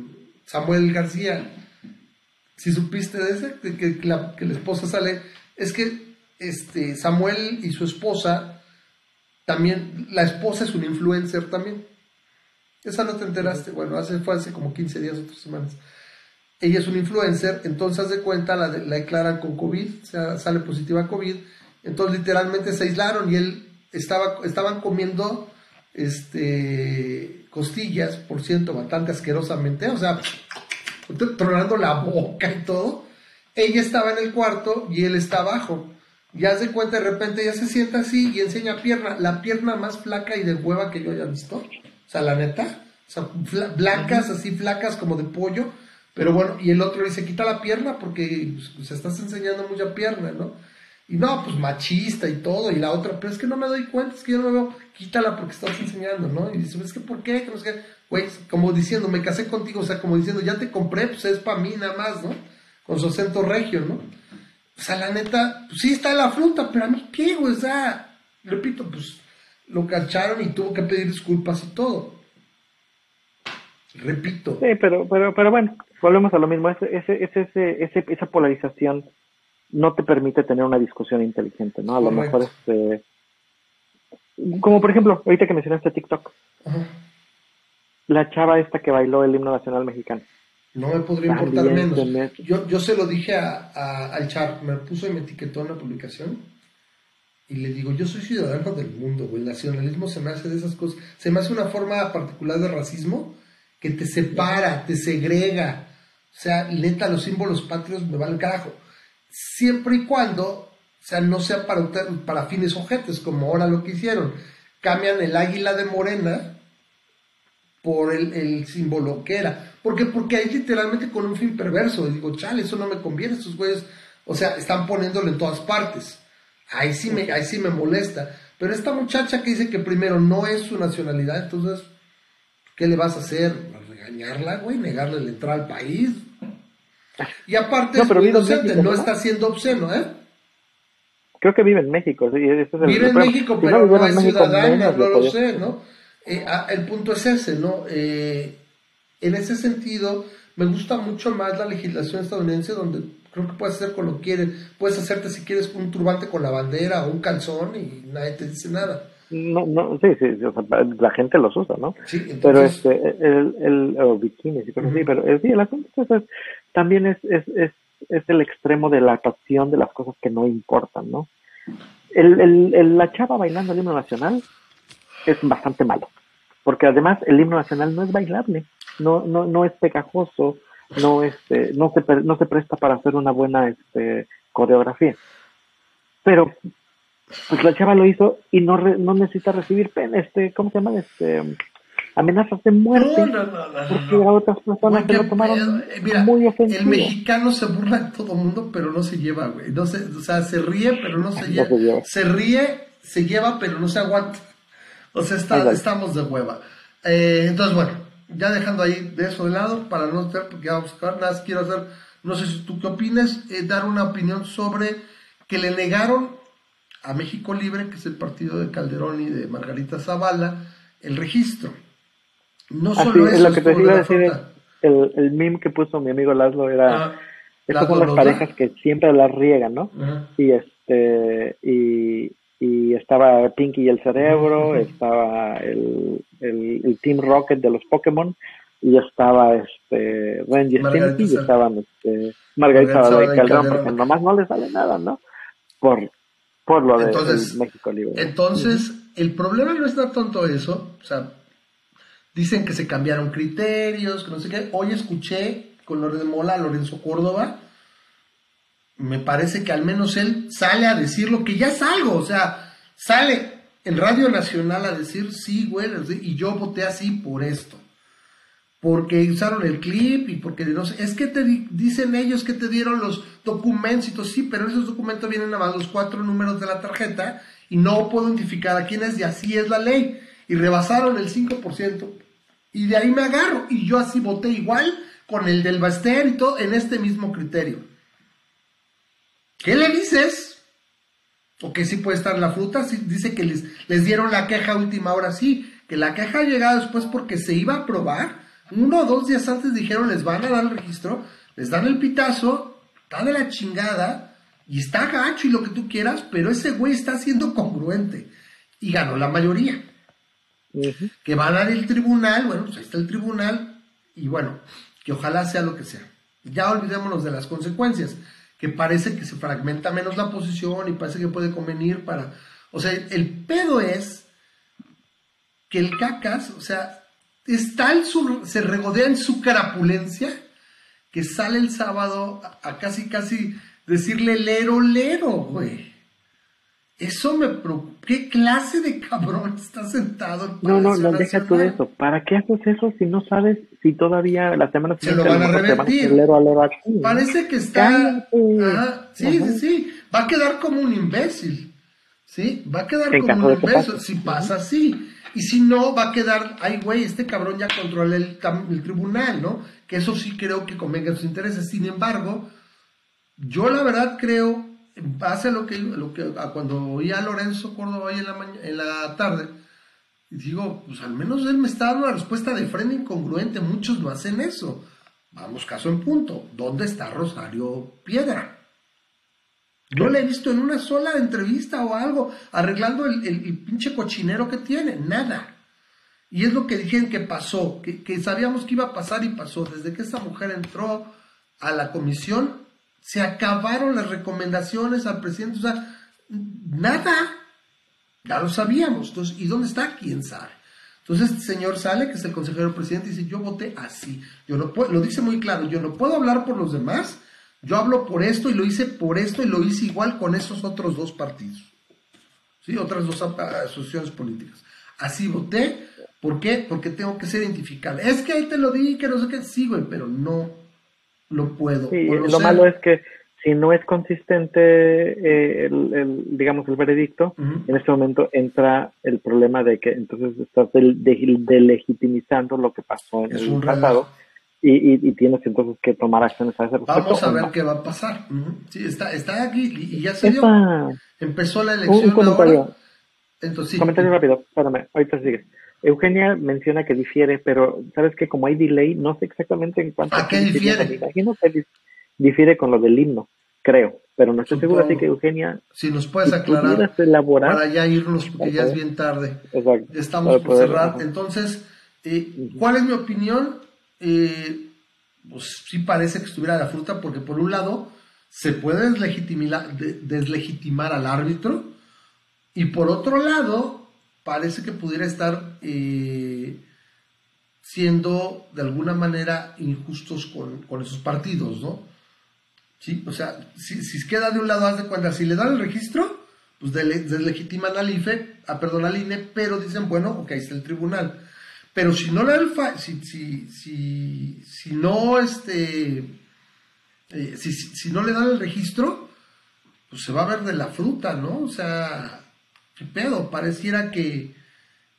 Samuel García. Si supiste de ese, que, que, la, que la esposa sale, es que este, Samuel y su esposa, también, la esposa es un influencer también. Esa no te enteraste, bueno, hace, fue hace como 15 días, otras semanas. Ella es un influencer, entonces de cuenta, la, la declaran con COVID, sale positiva a COVID, entonces literalmente se aislaron y él estaba, estaban comiendo este, costillas, por ciento, bastante asquerosamente, o sea, tronando la boca y todo. Ella estaba en el cuarto y él está abajo. Ya se cuenta, de repente ya se sienta así y enseña pierna, la pierna más flaca y de hueva que yo haya visto. O sea, la neta, o sea, blancas, así flacas como de pollo. Pero bueno, y el otro dice, quita la pierna porque pues, pues, estás enseñando mucha pierna, ¿no? Y no, pues machista y todo. Y la otra, pero es que no me doy cuenta, es que yo no me veo, quítala porque estás enseñando, ¿no? Y dice, es que ¿por qué? no sé Güey, como diciendo, me casé contigo, o sea, como diciendo, ya te compré, pues es para mí nada más, ¿no? Con su acento regio, ¿no? O sea, la neta, pues sí está la fruta, pero a mí qué, güey, o sea, repito, pues lo cacharon y tuvo que pedir disculpas y todo. Repito. Sí, pero, pero, pero bueno, volvemos a lo mismo. Ese, ese, ese, ese, esa polarización no te permite tener una discusión inteligente, ¿no? A lo mejor este. Como por ejemplo, ahorita que mencionaste TikTok. La chava esta que bailó el himno nacional mexicano. No me podría importar menos. Yo, yo se lo dije a, al Char, me puso y me etiquetó en la publicación. Y le digo, yo soy ciudadano del mundo, güey. El nacionalismo se me hace de esas cosas. Se me hace una forma particular de racismo que te separa, te segrega. O sea, neta, los símbolos patrios me van al carajo. Siempre y cuando, o sea, no sea para, para fines objetos, como ahora lo que hicieron. Cambian el águila de morena por el, el símbolo que era. ¿Por qué? Porque ahí literalmente con un fin perverso. Y digo, chale, eso no me conviene, esos güeyes, o sea, están poniéndolo en todas partes. Ahí sí me, ahí sí me molesta. Pero esta muchacha que dice que primero no es su nacionalidad, entonces, ¿qué le vas a hacer? ¿Regañarla, güey? ¿Negarle la entrada al país? Y aparte No, es pero en inocente, México, no ¿no? está siendo obsceno, ¿eh? Creo que vive en México. Sí, es Vive en. México, Si pero no, es México, ciudadana, no lo sé, ¿no? Eh, ah, el punto es ese, ¿no? Eh, en ese sentido, me gusta mucho más la legislación estadounidense donde creo que puedes hacer con lo que quieres. Puedes hacerte si quieres un turbante con la bandera o un calzón y nadie te dice nada. No, no, sí, sí, sí, o sea, la gente los usa, ¿no? Sí, Pero entonces, este, el, el, o bikinis y cosas así, pero eh, sí, el asunto es, es- también es, es, es, es el extremo de la pasión de las cosas que no importan, ¿no? El, el, el- la chava bailando el himno nacional es bastante malo, porque además el himno nacional no es bailable, no, no, no es pegajoso, no, este, no, se, no se presta para hacer una buena este, coreografía. Pero pues la chava lo hizo y no, re- no necesita recibir pena, este, ¿cómo se llama? Este, amenazas de muerte. no, no, no, no, porque a otras personas se lo tomaron. Eh, Mira, muy el ofensivo. mexicano se burla de todo mundo, pero no se lleva, güey. No se, o sea, se ríe, pero no se lleva. se lleva. Se ríe, se lleva, pero no se aguanta. O sea, está- estamos de hueva. Eh, entonces, bueno, ya dejando ahí de eso de lado, para no estar, porque ya vamos a acabar, nada más quiero hacer, no sé si tú qué opinas, eh, dar una opinión sobre que le negaron a México Libre, que es el partido de Calderón y de Margarita Zavala, el registro. No solo es eso, lo que te iba a decir. es-. El, el meme que puso mi amigo Laszlo era. Ah, estas son las parejas que siempre las riegan, ¿no? Ajá. Y este. Y, y estaba Pinky y el cerebro, estaba el, el, el Team Rocket de los Pokémon, y estaba este Renji Stimpy y estaban este, Margarita Margarita Calderón, porque nomás no le sale nada, ¿no? Por, por lo de Entonces, del México Libre. Entonces, el problema no está tanto eso, o sea, dicen que se cambiaron criterios, que no sé qué. Hoy escuché con Lorenzo Mola Lorenzo Córdoba, me parece que al menos él sale a decir lo que ya es algo, o sea, sale en Radio Nacional a decir, sí, güey, y yo voté así por esto. Porque usaron el clip y porque no sé, es que te di- dicen ellos que te dieron los documentos y todo, sí, pero esos documentos vienen nada más los cuatro números de la tarjeta y no puedo identificar a quién es y así es la ley. Y rebasaron el 5%. Y de ahí me agarro. Y yo así voté igual con el del Baster y todo en este mismo criterio. ¿Qué le dices? O que sí puede estar la fruta, sí, dice que les, les dieron la queja a última hora, sí, que la queja ha llegado después porque se iba a aprobar. Uno o dos días antes dijeron les van a dar el registro, les dan el pitazo, está de la chingada, y está gacho y lo que tú quieras, pero ese güey está siendo congruente. Y ganó la mayoría. Que va a dar el tribunal, bueno, pues ahí está el tribunal, y bueno, que ojalá sea lo que sea. Ya olvidémonos de las consecuencias, que parece que se fragmenta menos la posición y parece que puede convenir para... O sea, el pedo es que el cacas, o sea, es tal su, se regodea en su carapulencia que sale el sábado a, a casi casi decirle lero lero, güey. Eso me preocupa. ¿Qué clase de cabrón *laughs* está sentado en No, no, no, deja tú de eso. ¿Para qué haces eso si no sabes si todavía la semana Se lo van a revertir. Parece que está. Ajá, sí, Ajá. sí, sí. Va a quedar como un imbécil. ¿Sí? Va a quedar En como un imbécil. Si pasa así. Y si no, va a quedar. Ay, güey, este cabrón ya controla el, el tribunal, ¿no? Que eso sí creo que convenga a sus intereses. Sin embargo, yo la verdad creo, en base a lo que, lo que a cuando oí a Lorenzo Córdoba hoy en la, en la tarde, digo, pues al menos él me está dando una respuesta de frente incongruente. Muchos no hacen eso. Vamos, caso en punto. ¿Dónde está Rosario Piedra? No la he visto en una sola entrevista o algo arreglando el, el- el pinche cochinero que tiene. Nada. Y es lo que dijeron que pasó, que, que sabíamos que iba a pasar y pasó. Desde que esa mujer entró a la comisión, se acabaron las recomendaciones al presidente. O sea, nada. Ya lo sabíamos. Entonces, ¿y dónde está? ¿Quién sabe? Entonces, este señor sale, que es el consejero presidente, y dice, yo voté así. Yo no puedo, lo dice muy claro, yo no puedo hablar por los demás, yo hablo por esto y lo hice por esto y lo hice igual con esos otros dos partidos. ¿Sí? Otras dos asociaciones políticas. Así voté ¿Por qué? Porque tengo que ser identificable. Es que ahí te lo di, que no sé qué, sí, güey, pero no lo puedo. Sí, lo malo es que si no es consistente eh, el, digamos, el veredicto, en este momento entra el problema de que entonces estás delegitimizando lo que pasó en el pasado y, tienes entonces que tomar acciones a ese respecto. Vamos a ver qué va a pasar. Sí, está, está aquí y ya se dio. Empezó la elección. Un, comentario. Entonces, comentario rápido, espérame, ahorita sigue. Eugenia menciona que difiere, pero sabes que como hay delay, no sé exactamente en cuánto. ¿A qué difiere? Me imagino que difiere con lo del himno, creo, pero no estoy seguro, así que Eugenia. Si nos puedes aclarar para ya irnos, porque ya es bien tarde. Exacto. Estamos por cerrar. Entonces, eh, ¿cuál es mi opinión? Eh, pues sí parece que estuviera la fruta, porque por un lado se puede deslegitimar, deslegitimar al árbitro, y por otro lado parece que pudiera estar eh, siendo de alguna manera injustos con, esos partidos, ¿no? Sí, o sea, si, si, queda de un lado, haz de cuenta, si le dan el registro, pues deslegitiman al IFE, a, perdón, al INE, pero dicen, bueno, ok, está el tribunal. Pero si no dan si, si, si, si, no, este, eh, si, si no le dan el registro, pues se va a ver de la fruta, ¿no? O sea, ¿qué pedo? Pareciera que,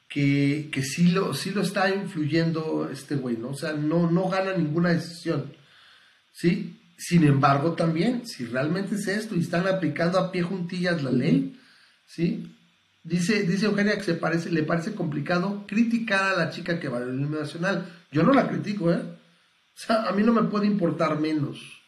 que, que sí, lo, sí lo está influyendo este güey, ¿no? O sea, no, no gana ninguna decisión, ¿sí? Sin embargo, también, si realmente es esto y están aplicando a pie juntillas la ley, ¿sí? Dice, dice Eugenia que se parece, le parece complicado criticar a la chica que va al himno nacional. Yo no la critico, ¿eh? O sea, a mí no me puede importar menos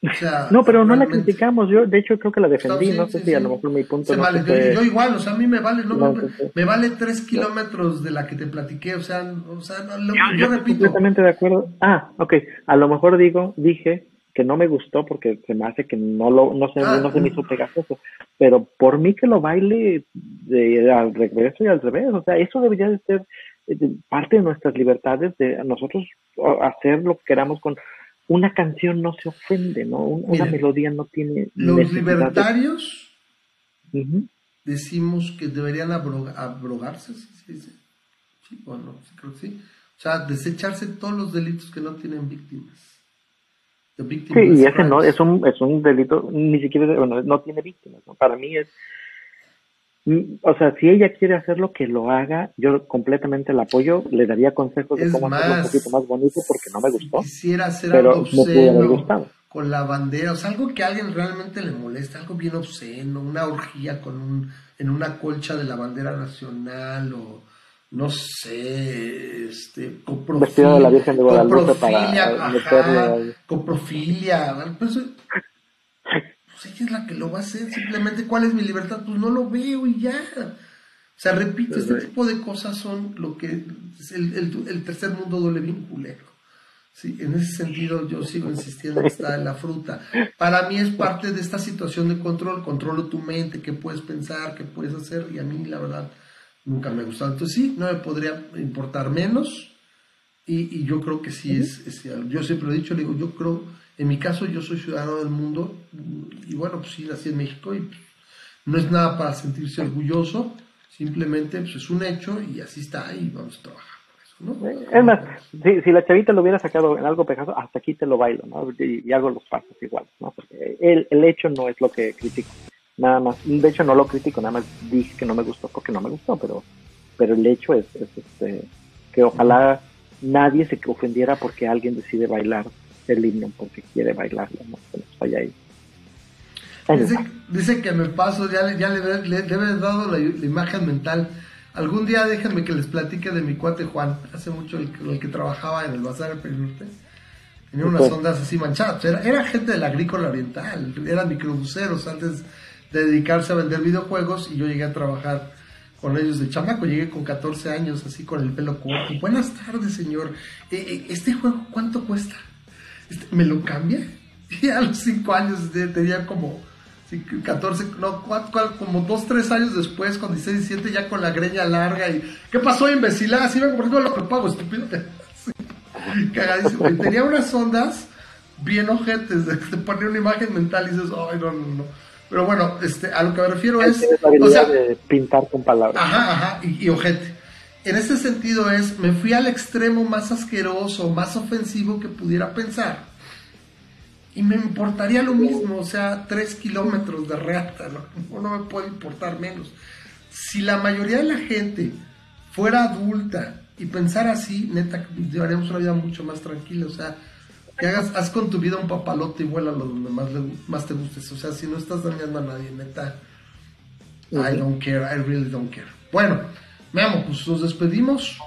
*laughs* no, pero no la criticamos. Yo, de hecho, creo que la defendí. no sé si a lo mejor mi punto. no vale. yo, igual, o sea, a mí me vale, no, me, vale tres kilómetros de la que te platiqué. O sea, o sea lo, yo, yo, repito. Completamente de acuerdo. Ah, ok. A lo mejor digo, dije que no me gustó porque se me hace que no lo no se, ah, no se me hizo pegajoso. Pero por mí que lo baile de, al regreso y al revés. O sea, eso debería de ser eh, parte de nuestras libertades de nosotros hacer lo que queramos con una canción no se ofende, ¿no? Una melodía no tiene. Los libertarios decimos que deberían abrogarse, ¿sí Sí, o no, sí, creo que sí. O sea, desecharse todos los delitos que no tienen víctimas. Sí, y ese no, es un, es un delito, ni siquiera, bueno, no tiene víctimas, ¿no? Para mí es o sea, si ella quiere hacerlo, que lo haga. Yo completamente la apoyo. Le daría consejos de cómo hacerlo un poquito más bonito porque no me gustó. Quisiera hacer algo obsceno con la bandera, o sea, algo que a alguien realmente le moleste, algo bien obsceno, una orgía con un, en una colcha de la bandera nacional o no sé, este, coprofilia, de la Virgen de Guadalupe para coprofilia, pues, pues ella es la que lo va a hacer, simplemente cuál es mi libertad, pues no lo veo y ya. O sea, repito, este tipo de cosas son lo que el, el, tercer mundo duele bien culero. Sí, en ese sentido yo sigo insistiendo que está en la fruta. Para mí es parte de esta situación de control, controlo tu mente, qué puedes pensar, qué puedes hacer, y a mí la verdad nunca me ha gustado. Entonces sí, no me podría importar menos, y, y yo creo que sí es, es, yo siempre lo he dicho, le digo, yo creo en mi caso, yo soy ciudadano del mundo y bueno, pues sí, nací en México y no es nada para sentirse orgulloso, simplemente pues, es un hecho y así está y vamos a trabajar por eso, ¿no? Es más, si, la chavita lo hubiera sacado en algo pegajoso, hasta aquí te lo bailo, ¿no? Y, hago los pasos igual, ¿no? El, el hecho no es lo que critico, nada más. De hecho, no lo critico, nada más dije que no me gustó porque no me gustó, pero, pero el hecho es, este, que ojalá nadie se ofendiera porque alguien decide bailar el himno porque quiere bailarlo, ¿no? ahí. Dice, que me paso, ya, ya le, le, debe dado la, imagen mental. Algún día déjenme que les platique de mi cuate Juan, hace mucho el, el que trabajaba en el Bazar del Norte. Tenía unas ondas así manchadas. Era, era gente del agrícola oriental, eran microbuseros antes de dedicarse a vender videojuegos y yo llegué a trabajar con ellos de chamaco. Llegué con 14 años, así con el pelo corto. Buenas tardes, señor. Eh, eh, ¿Este juego cuánto cuesta? ¿Me lo cambia? *laughs* Y a los 5 años tenía como 14, no, como 2, 3 años después, con 16, 17, ya con la greña larga y ¿qué pasó, imbécil? Así vengo por lo que pago, estúpido. *laughs* Cagadísimo. Y tenía unas ondas bien ojetes, de que te ponía una imagen mental y dices, ay, no, no, no. Pero bueno, este, a lo que me refiero es. La o sea, de pintar con palabras. Ajá, ajá, y, y ojete. En ese sentido es, me fui al extremo más asqueroso, más ofensivo que pudiera pensar. Y me importaría lo mismo, o sea, tres kilómetros de reata, ¿no? *laughs* no me puede importar menos. Si la mayoría de la gente fuera adulta y pensar así, neta, llevaríamos una vida mucho más tranquila, o sea, que hagas, haz con tu vida un papalote y vuela lo donde más, más te gustes, o sea, si no estás dañando a nadie, neta, I don't care, I really don't care. Bueno, veamos, pues nos despedimos.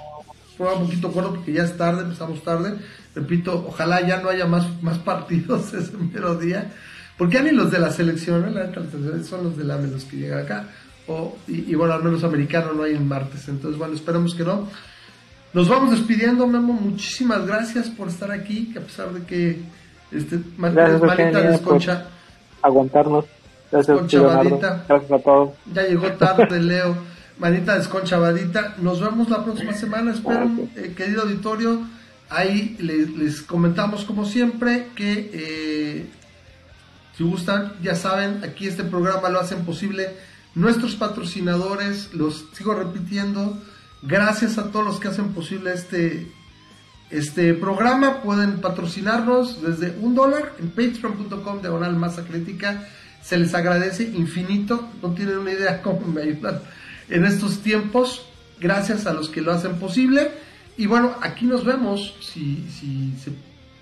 Fue un poquito corto porque ya es tarde, empezamos tarde. Repito, ojalá ya no haya más, más partidos *laughs* ese mero día. Porque ya ni los de la selección, ¿no? son los de la los que llegan acá. O, y, bueno, al menos americano no hay el martes. Entonces, bueno, esperemos que no. Nos vamos despidiendo, Memo. Muchísimas gracias por estar aquí, que a pesar de que este, manita desconcha. Aguantarnos. Gracias, Gracias a todos. Ya llegó tarde, *laughs* Leo. Manita desconchavadita. Nos vemos la próxima semana. Espero, eh, querido auditorio. Ahí les, comentamos, como siempre, que eh, si gustan, ya saben, aquí este programa lo hacen posible nuestros patrocinadores. Los sigo repitiendo. Gracias a todos los que hacen posible este, este programa. Pueden patrocinarnos desde un dólar en patreon.com diagonal masa crítica se les agradece infinito, no tienen una idea cómo me ayudan en estos tiempos, gracias a los que lo hacen posible. Y bueno, aquí nos vemos, si, si se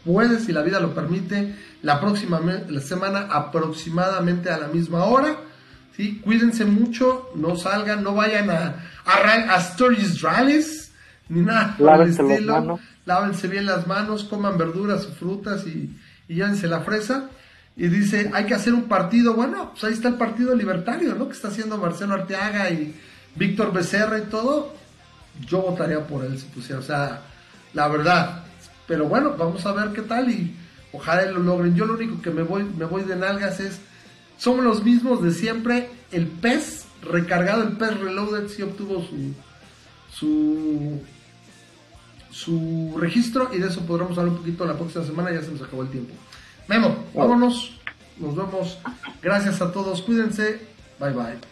puede, si la vida lo permite, la próxima la semana aproximadamente a la misma hora. ¿sí? Cuídense mucho, no salgan, no vayan a, a, a Stories Rallies, ni nada por el estilo. Lávense bien las manos, coman verduras o frutas y, y llévense la fresa y dice, hay que hacer un partido, bueno, pues ahí está el partido libertario, ¿no? Que está haciendo Marcelo Arteaga y Víctor Becerra y todo, yo votaría por él si pusiera, o sea, la verdad. Pero bueno, vamos a ver qué tal y ojalá lo logren. Yo lo único que me voy, me voy de nalgas es, somos los mismos de siempre, el pez recargado, el pez reloaded sí obtuvo su, su, su registro y de eso podremos hablar un poquito la próxima semana, ya se nos acabó el tiempo. Memo, vámonos. Nos vemos. Gracias a todos. Cuídense. Bye bye.